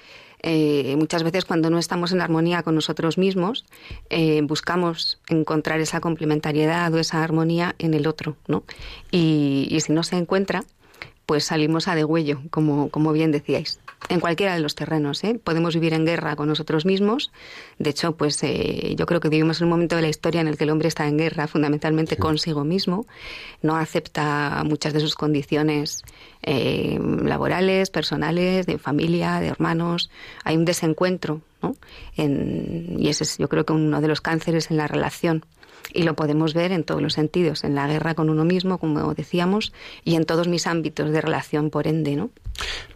Eh, muchas veces cuando no estamos en armonía con nosotros mismos, eh, buscamos encontrar esa complementariedad o esa armonía en el otro, ¿no? Y, si no se encuentra, pues salimos a degüello, como, como bien decíais. En cualquiera de los terrenos, ¿eh? Podemos vivir en guerra con nosotros mismos. De hecho, pues eh, yo creo que vivimos en un momento de la historia en el que el hombre está en guerra fundamentalmente consigo mismo. No acepta muchas de sus condiciones eh, laborales, personales, de familia, de hermanos. Hay un desencuentro, ¿no? En- y ese es, yo creo que uno de los cánceres en la relación. Y lo podemos ver en todos los sentidos, en la guerra con uno mismo, como decíamos, y en todos mis ámbitos de relación, por ende, ¿no?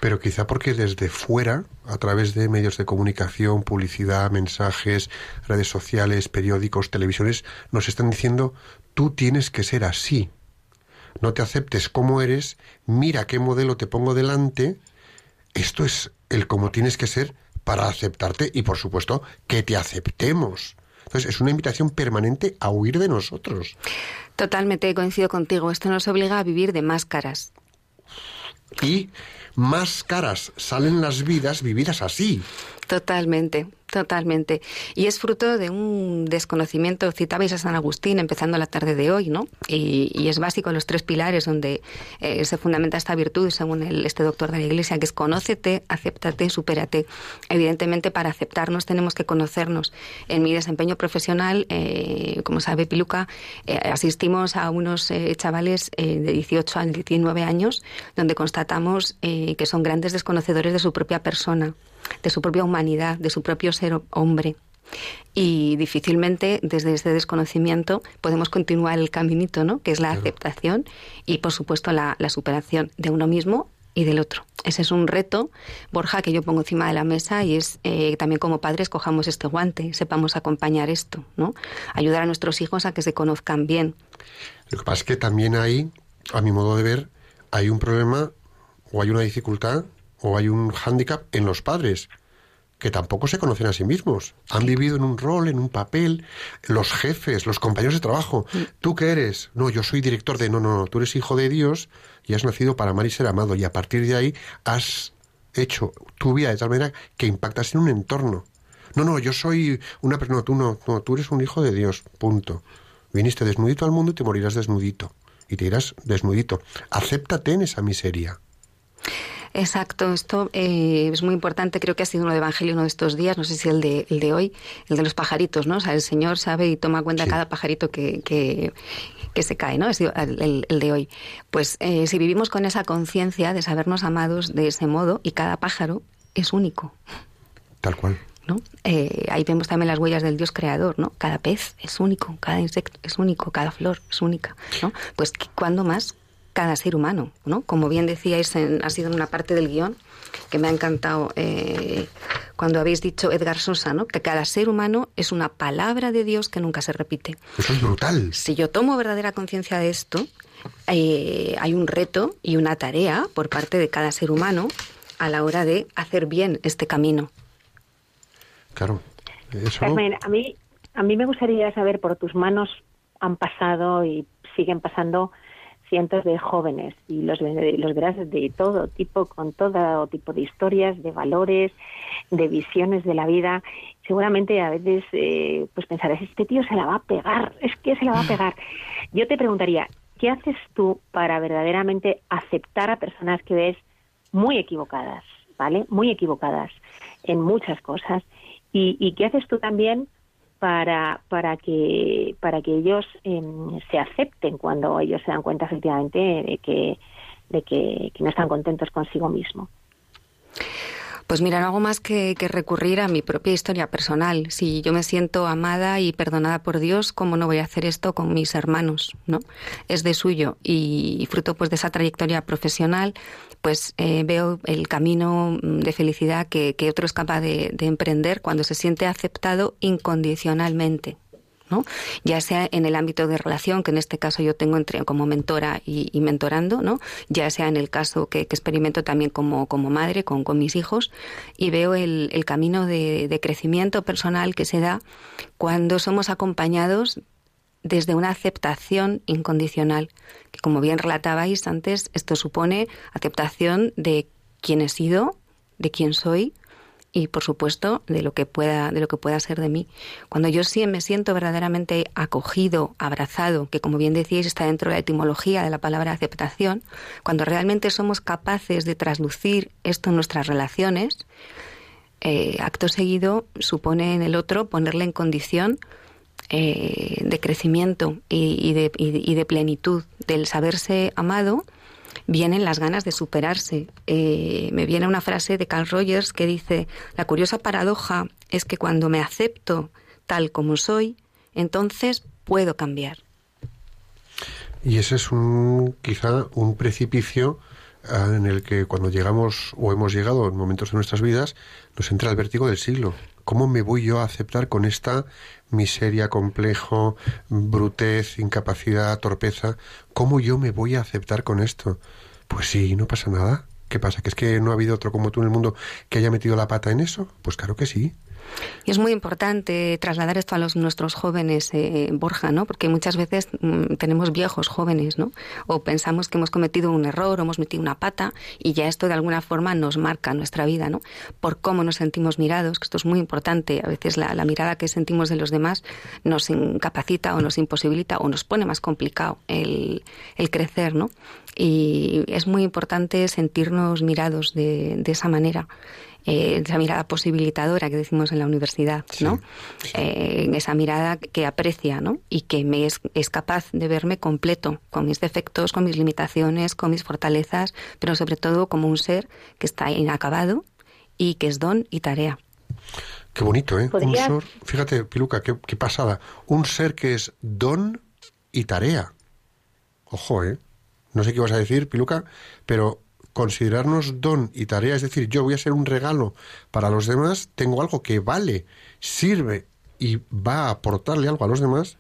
Pero quizá porque desde fuera, a través de medios de comunicación, publicidad, mensajes, redes sociales, periódicos, televisiones, nos están diciendo, tú tienes que ser así. No te aceptes como eres, mira qué modelo te pongo delante. Esto es el cómo tienes que ser para aceptarte y, por supuesto, que te aceptemos. Entonces, es una invitación permanente a huir de nosotros. Totalmente coincido contigo. Esto nos obliga a vivir de máscaras. Y más caras salen las vidas vividas así. Totalmente, totalmente. Y es fruto de un desconocimiento. Citabais a San Agustín empezando la tarde de hoy, ¿no? Y, y es básico los tres pilares donde eh, se fundamenta esta virtud, según el, este doctor de la Iglesia, que es conócete, acéptate, supérate. Evidentemente, para aceptarnos tenemos que conocernos. En mi desempeño profesional, eh, como sabe Piluca, eh, asistimos a unos eh, chavales eh, de 18 a 19 años donde constatamos eh, que son grandes desconocedores de su propia persona de su propia humanidad, de su propio ser hombre. Y difícilmente desde ese desconocimiento podemos continuar el caminito, ¿no? Que es la aceptación y, por supuesto, la, la superación de uno mismo y del otro. Ese es un reto, Borja, que yo pongo encima de la mesa y es eh, también como padres cojamos este guante, sepamos acompañar esto, ¿no? Ayudar a nuestros hijos a que se conozcan bien. Lo que pasa es que también hay, a mi modo de ver, hay un problema o hay una dificultad o hay un hándicap en los padres que tampoco se conocen a sí mismos. Han vivido en un rol, en un papel, los jefes, los compañeros de trabajo. ¿Tú qué eres? No, yo soy director de... No, no, no, tú eres hijo de Dios y has nacido para amar y ser amado. Y a partir de ahí has hecho tu vida de tal manera que impactas en un entorno. No, no, yo soy una persona... No, tú no, no, tú eres un hijo de Dios, punto. Viniste desnudito al mundo y te morirás desnudito. Y te irás desnudito. Acéptate en esa miseria. Exacto, esto eh, es muy importante. Creo que ha sido uno de Evangelio uno de estos días, no sé si el de, el de hoy, el de los pajaritos, ¿no? O sea, el Señor sabe y toma cuenta Sí. cada pajarito que, que, que se cae, ¿no? Ha sido el, el- el de hoy. Pues eh, si vivimos con esa conciencia de sabernos amados de ese modo, y cada pájaro es único, Tal cual. ¿no? Eh, ahí vemos también las huellas del Dios creador, ¿no? Cada pez es único, cada insecto es único, cada flor es única, ¿no? Pues cuando más cada ser humano, ¿no? Como bien decíais, en- ha sido una parte del guion que me ha encantado eh, cuando habéis dicho Edgar Sosa, ¿no? Que cada ser humano es una palabra de Dios que nunca se repite. Eso es brutal. Si yo tomo verdadera conciencia de esto, eh, hay un reto y una tarea por parte de cada ser humano a la hora de hacer bien este camino. Claro. Eso... Carmen, a mí, a mí me gustaría saber, por tus manos han pasado y siguen pasando cientos de jóvenes y los, los verás de todo tipo, con todo tipo de historias, de valores, de visiones de la vida. Seguramente a veces eh, pues pensarás, este tío se la va a pegar, es que se la va a pegar. Yo te preguntaría, ¿qué haces tú para verdaderamente aceptar a personas que ves muy equivocadas, ¿vale? Muy equivocadas en muchas cosas. ¿Y, y qué haces tú también para, para, que, para que ellos eh, se acepten cuando ellos se dan cuenta efectivamente de que, de que, que no están contentos consigo mismo. Pues mira, no hago más que, recurrir a mi propia historia personal. Si yo me siento amada y perdonada por Dios, ¿cómo no voy a hacer esto con mis hermanos? ¿no? Es de suyo y, fruto pues de esa trayectoria profesional, pues eh, veo el camino de felicidad que, otro es capaz de emprender cuando se siente aceptado incondicionalmente. Ya sea en el ámbito de relación, que en este caso yo tengo entre, como mentora y, mentorando, ¿no? ya sea en el caso que, experimento también como, como madre con, mis hijos, y veo el, el camino de, de crecimiento personal que se da cuando somos acompañados desde una aceptación incondicional, que como bien relatabais antes, esto supone aceptación de quién he sido, de quién soy, y por supuesto de lo que pueda de lo que pueda ser de mí. Cuando yo sí me siento verdaderamente acogido abrazado que como bien decíais está dentro de la etimología de la palabra aceptación cuando realmente somos capaces de traslucir esto en nuestras relaciones eh, acto seguido supone en el otro ponerle en condición eh, de crecimiento y, de, y de plenitud del saberse amado vienen las ganas de superarse. Eh, me viene una frase de Carl Rogers que dice, la curiosa paradoja es que cuando me acepto tal como soy, entonces puedo cambiar. Y ese es un quizá un precipicio uh, en el que cuando llegamos o hemos llegado en momentos de nuestras vidas nos entra el vértigo del siglo. ¿Cómo me voy yo a aceptar con esta miseria, complejo, brutez, incapacidad, torpeza? ¿Cómo yo me voy a aceptar con esto? Pues sí, no pasa nada. ¿Qué pasa? ¿Que es que no ha habido otro como tú en el mundo que haya metido la pata en eso? Pues claro que sí. Y es muy importante trasladar esto a los nuestros jóvenes, eh, Borja, ¿no? Porque muchas veces mmm, tenemos viejos jóvenes, ¿no? O pensamos que hemos cometido un error o hemos metido una pata y ya esto de alguna forma nos marca nuestra vida, ¿no? Por cómo nos sentimos mirados, que esto es muy importante. A veces la, mirada que sentimos de los demás nos incapacita o nos imposibilita o nos pone más complicado el, crecer, ¿no? Y es muy importante sentirnos mirados de esa manera eh, esa mirada posibilitadora que decimos en la universidad, ¿no? Sí, sí. Eh, esa mirada que aprecia, ¿no? Y que me es, es, capaz de verme completo, con mis defectos, con mis limitaciones, con mis fortalezas, pero sobre todo como un ser que está inacabado y que es don y tarea. Qué bonito, ¿eh? Un ser, fíjate, Piluca, qué, qué pasada. Un ser que es don y tarea. Ojo, ¿eh? No sé qué vas a decir, Piluca, pero considerarnos don y tarea, es decir, yo voy a ser un regalo para los demás, tengo algo que vale, sirve y va a aportarle algo a los demás,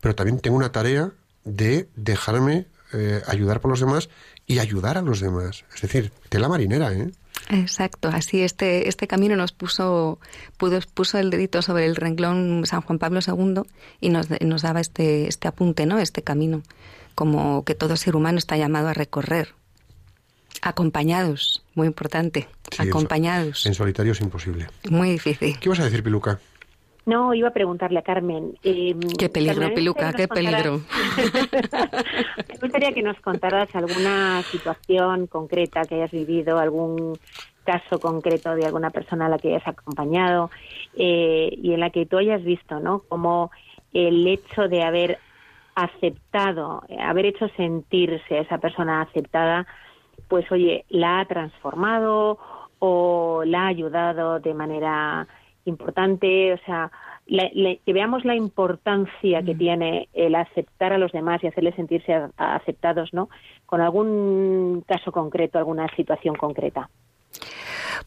pero también tengo una tarea de dejarme eh, ayudar por los demás y ayudar a los demás. Es decir, tela marinera, ¿eh? Exacto, así este, este camino nos puso, pudo, puso el dedito sobre el renglón San Juan Pablo II y nos, nos daba este, este apunte, ¿no? Este camino, como que todo ser humano está llamado a recorrer Acompañados, muy importante. Sí, acompañados. En, solitario es imposible. Muy difícil. ¿Qué vas a decir, Piluca? No, iba a preguntarle a Carmen. Eh, qué peligro, Carmen, Piluca, qué peligro. Me gustaría que nos contaras alguna situación concreta que hayas vivido, algún caso concreto de alguna persona a la que hayas acompañado eh, y en la que tú hayas visto, ¿no? Como el hecho de haber aceptado, haber hecho sentirse a esa persona aceptada, pues oye, la ha transformado o la ha ayudado de manera importante, o sea, la, la, que veamos la importancia que tiene el aceptar a los demás y hacerles sentirse a, a aceptados, ¿no? Con algún caso concreto, alguna situación concreta.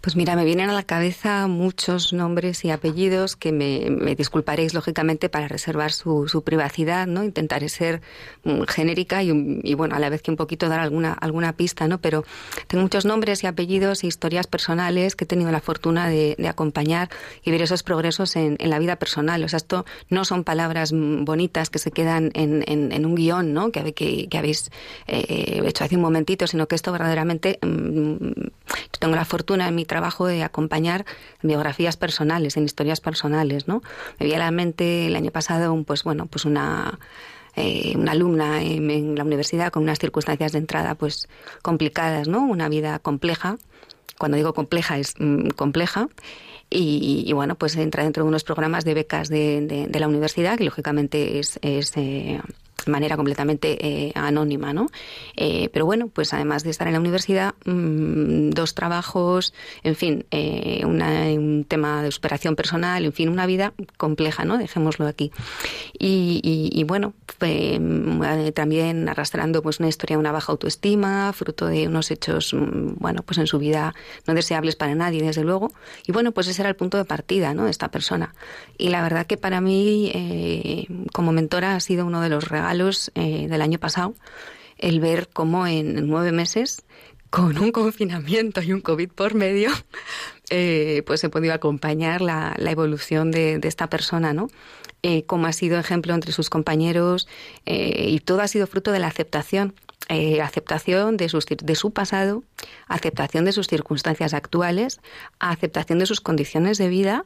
Pues mira, me vienen a la cabeza muchos nombres y apellidos que me, disculparéis lógicamente para reservar su, privacidad, ¿no? Intentaré ser um, genérica y, y, bueno, a la vez que un poquito dar alguna, alguna pista, ¿no? Pero tengo muchos nombres y apellidos e historias personales que he tenido la fortuna de, acompañar y ver esos progresos en, la vida personal. O sea, esto no son palabras bonitas que se quedan en, un guion, ¿no? Que, que, que habéis eh, hecho hace un momentito, sino que esto verdaderamente um, tengo la fortuna en mi trabajo de acompañar biografías personales, en historias personales, ¿no? Me vi a la mente el año pasado, pues bueno, pues una eh, una alumna en, la universidad con unas circunstancias de entrada pues complicadas, ¿no? Una vida compleja. Cuando digo compleja es mmm, compleja. Y, y, bueno, pues entra dentro de unos programas de becas de, la universidad, que lógicamente es, es eh, manera completamente eh, anónima, ¿no? Eh, pero bueno, pues además de estar en la universidad, mm, dos trabajos, en fin, eh, un tema de superación personal, en fin, una vida compleja, ¿no? Dejémoslo aquí. Y, y- bueno, también arrastrando pues una historia de una baja autoestima, fruto de unos hechos, mm, bueno, pues en su vida no deseables para nadie, desde luego. Y bueno, pues ese era el punto de partida, ¿no? De esta persona. Y la verdad que para mí, como mentora, ha sido uno de los regalos eh, del año pasado el ver cómo en nueve meses, con un confinamiento y un COVID por medio, eh, pues he podido acompañar la, la evolución de, de esta persona, ¿no? Eh, cómo ha sido ejemplo entre sus compañeros eh, y todo ha sido fruto de la aceptación. Eh, aceptación de, sus, de su pasado, aceptación de sus circunstancias actuales, aceptación de sus condiciones de vida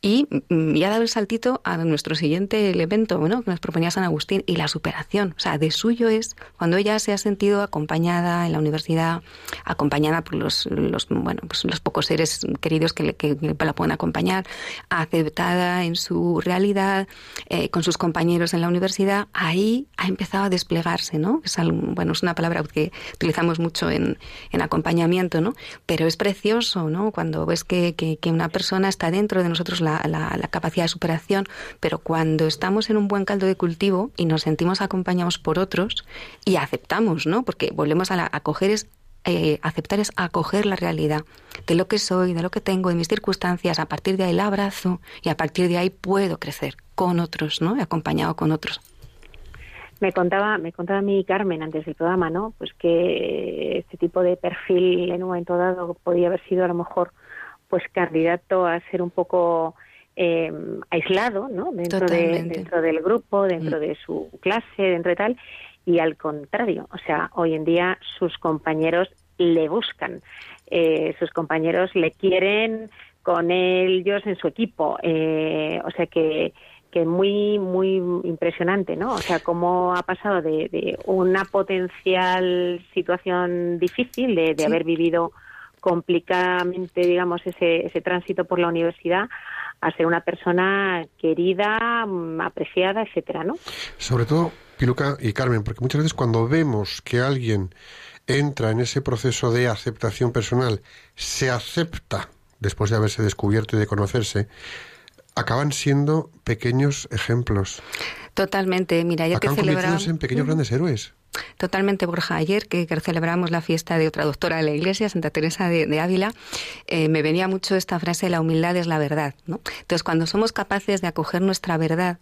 y, mm, y ha dado el saltito a nuestro siguiente elemento bueno, que nos proponía San Agustín y la superación. O sea, de suyo es cuando ella se ha sentido acompañada en la universidad, acompañada por los, los, bueno, pues los pocos seres queridos que, le- que la pueden acompañar, aceptada en su realidad, eh, con sus compañeros en la universidad, ahí ha empezado a desplegarse, ¿no? Es, algo- bueno, es una palabra que utilizamos mucho en, en acompañamiento, ¿no? Pero es precioso, ¿no? Cuando ves que, que- que una persona está dentro de nosotros la, la- la capacidad de superación, pero cuando estamos en un buen caldo de cultivo y nos sentimos acompañados por otros y aceptamos, ¿no? Porque volvemos a la, acoger es eh, aceptar es acoger la realidad de lo que soy, de lo que tengo, de mis circunstancias. A partir de ahí la abrazo y a partir de ahí puedo crecer con otros, ¿no? Acompañado con otros. Me contaba, me contaba mi Carmen antes del programa, ¿no? Pues que este tipo de perfil en un momento dado podía haber sido a lo mejor pues candidato a ser un poco eh, aislado, ¿no? Dentro de, dentro del grupo, dentro de su clase, dentro de tal, y al contrario, o sea, hoy en día sus compañeros le buscan, eh, sus compañeros le quieren con ellos en su equipo, eh, o sea que que muy muy impresionante, ¿no? O sea, cómo ha pasado de, de una potencial situación difícil de, de Sí. haber vivido complicadamente, digamos, ese, ese tránsito por la universidad a ser una persona querida, mm, apreciada, etcétera, ¿no? Sobre todo, Piluca y Carmen, porque muchas veces cuando vemos que alguien entra en ese proceso de aceptación personal, se acepta después de haberse descubierto y de conocerse, acaban siendo pequeños ejemplos. Totalmente. Mira, ayer que Acaban celebramos... convirtiéndose en pequeños grandes héroes. Totalmente, Borja. Ayer que, que celebramos la fiesta de otra doctora de la Iglesia, Santa Teresa de, de Ávila, eh, me venía mucho esta frase, la humildad es la verdad. ¿no? Entonces, cuando somos capaces de acoger nuestra verdad,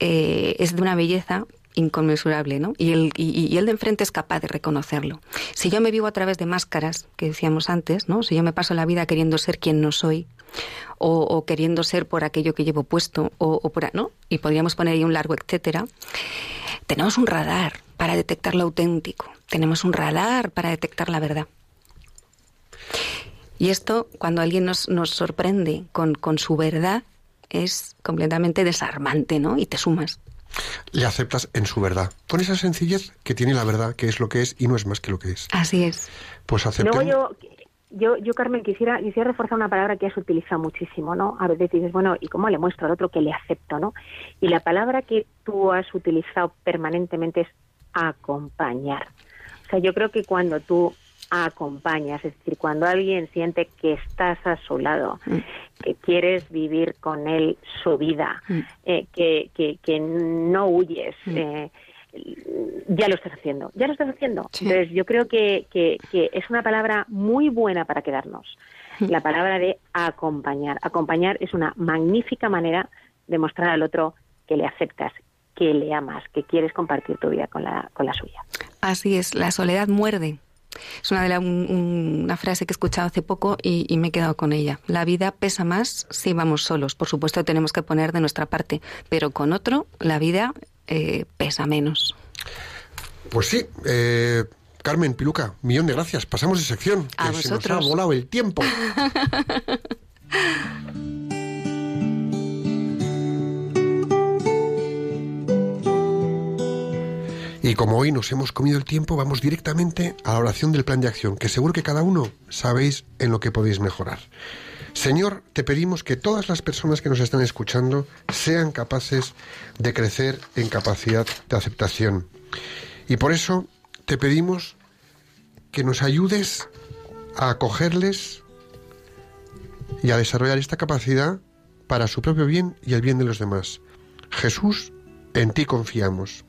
eh, es de una belleza inconmensurable, ¿no? Y el, y, y el de enfrente es capaz de reconocerlo. Si yo me vivo a través de máscaras, que decíamos antes, ¿no? Si yo me paso la vida queriendo ser quien no soy, o, o queriendo ser por aquello que llevo puesto, o, o por, ¿no? Y podríamos poner ahí un largo etcétera. Tenemos un radar para detectar lo auténtico. Tenemos un radar para detectar la verdad. Y esto, cuando alguien nos, nos sorprende con, con su verdad, es completamente desarmante, ¿no? Y te sumas. Le aceptas en su verdad, con esa sencillez que tiene la verdad, que es lo que es y no es más que lo que es. Así es. Pues acepten. Luego yo, yo, yo, Carmen, quisiera, quisiera reforzar una palabra que has utilizado muchísimo, ¿no? A veces dices, bueno, ¿y cómo le muestro al otro que le acepto, no? Y la palabra que tú has utilizado permanentemente es acompañar. O sea, yo creo que cuando tú acompañas, es decir, cuando alguien siente que estás a su lado, Mm. que quieres vivir con él su vida, Mm. eh, que, que, que no huyes, Mm. eh, ya lo estás haciendo, ya lo estás haciendo. Sí. Entonces yo creo que, que, que es una palabra muy buena para quedarnos, Mm. la palabra de acompañar. Acompañar es una magnífica manera de mostrar al otro que le aceptas, que le amas, que quieres compartir tu vida con la, con la suya. Así es. La soledad muerde. Es una, de la- un- un- una frase que he escuchado hace poco y, y me he quedado con ella. La vida pesa más si vamos solos. Por supuesto, tenemos que poner de nuestra parte, pero con otro, la vida eh, pesa menos. Pues sí, eh, Carmen Piluca, millón de gracias. Pasamos de sección. A que se nos ha volado el tiempo. como hoy nos hemos comido el tiempo, vamos directamente a la oración del plan de acción, que seguro que cada uno sabéis en lo que podéis mejorar. Señor, te pedimos que todas las personas que nos están escuchando sean capaces de crecer en capacidad de aceptación. Y por eso te pedimos que nos ayudes a acogerles y a desarrollar esta capacidad para su propio bien y el bien de los demás. Jesús, en ti confiamos.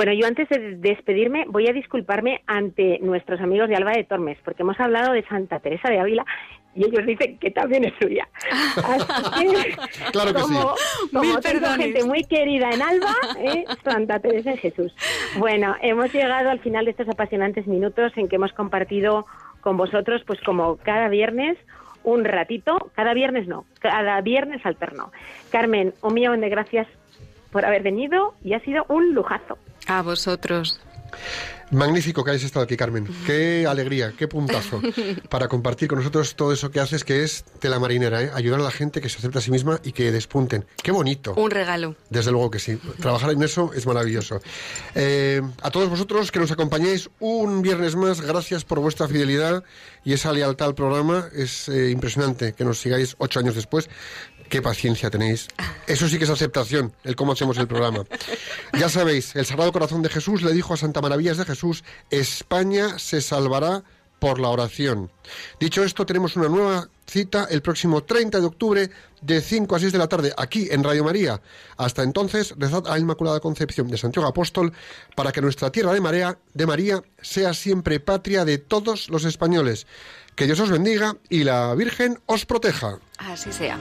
Bueno, yo antes de despedirme voy a disculparme ante nuestros amigos de Alba de Tormes, porque hemos hablado de Santa Teresa de Ávila y ellos dicen que también es suya. Así que, Claro que sí. como, como Mil tengo perdones. gente muy querida en Alba, ¿eh? Santa Teresa en Jesús. Bueno, hemos llegado al final de estos apasionantes minutos en que hemos compartido con vosotros, pues como cada viernes, un ratito, cada viernes no, cada viernes alterno. Carmen, un millón de gracias por haber venido y ha sido un lujazo. A vosotros. Magnífico que hayas estado aquí, Carmen. Qué alegría, qué puntazo para compartir con nosotros todo eso que haces, que es tela marinera, ¿eh? ayudar a la gente que se acepta a sí misma y que despunten. Qué bonito. Un regalo. Desde luego que sí. Trabajar en eso es maravilloso. Eh, a todos vosotros que nos acompañéis un viernes más, gracias por vuestra fidelidad y esa lealtad al programa. Es eh, impresionante que nos sigáis ocho años después. Qué paciencia tenéis. Eso sí que es aceptación, el cómo hacemos el programa. Ya sabéis, el Sagrado Corazón de Jesús le dijo a Santa Maravillas de Jesús, España se salvará por la oración. Dicho esto, tenemos una nueva cita el próximo 30 de octubre de 5 a 6 de la tarde aquí en Radio María. Hasta entonces, rezad a la Inmaculada Concepción de Santiago Apóstol para que nuestra tierra de María, de María sea siempre patria de todos los españoles. Que Dios os bendiga y la Virgen os proteja. Así sea.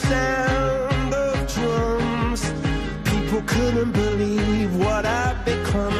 The couldn't believe what I'd become.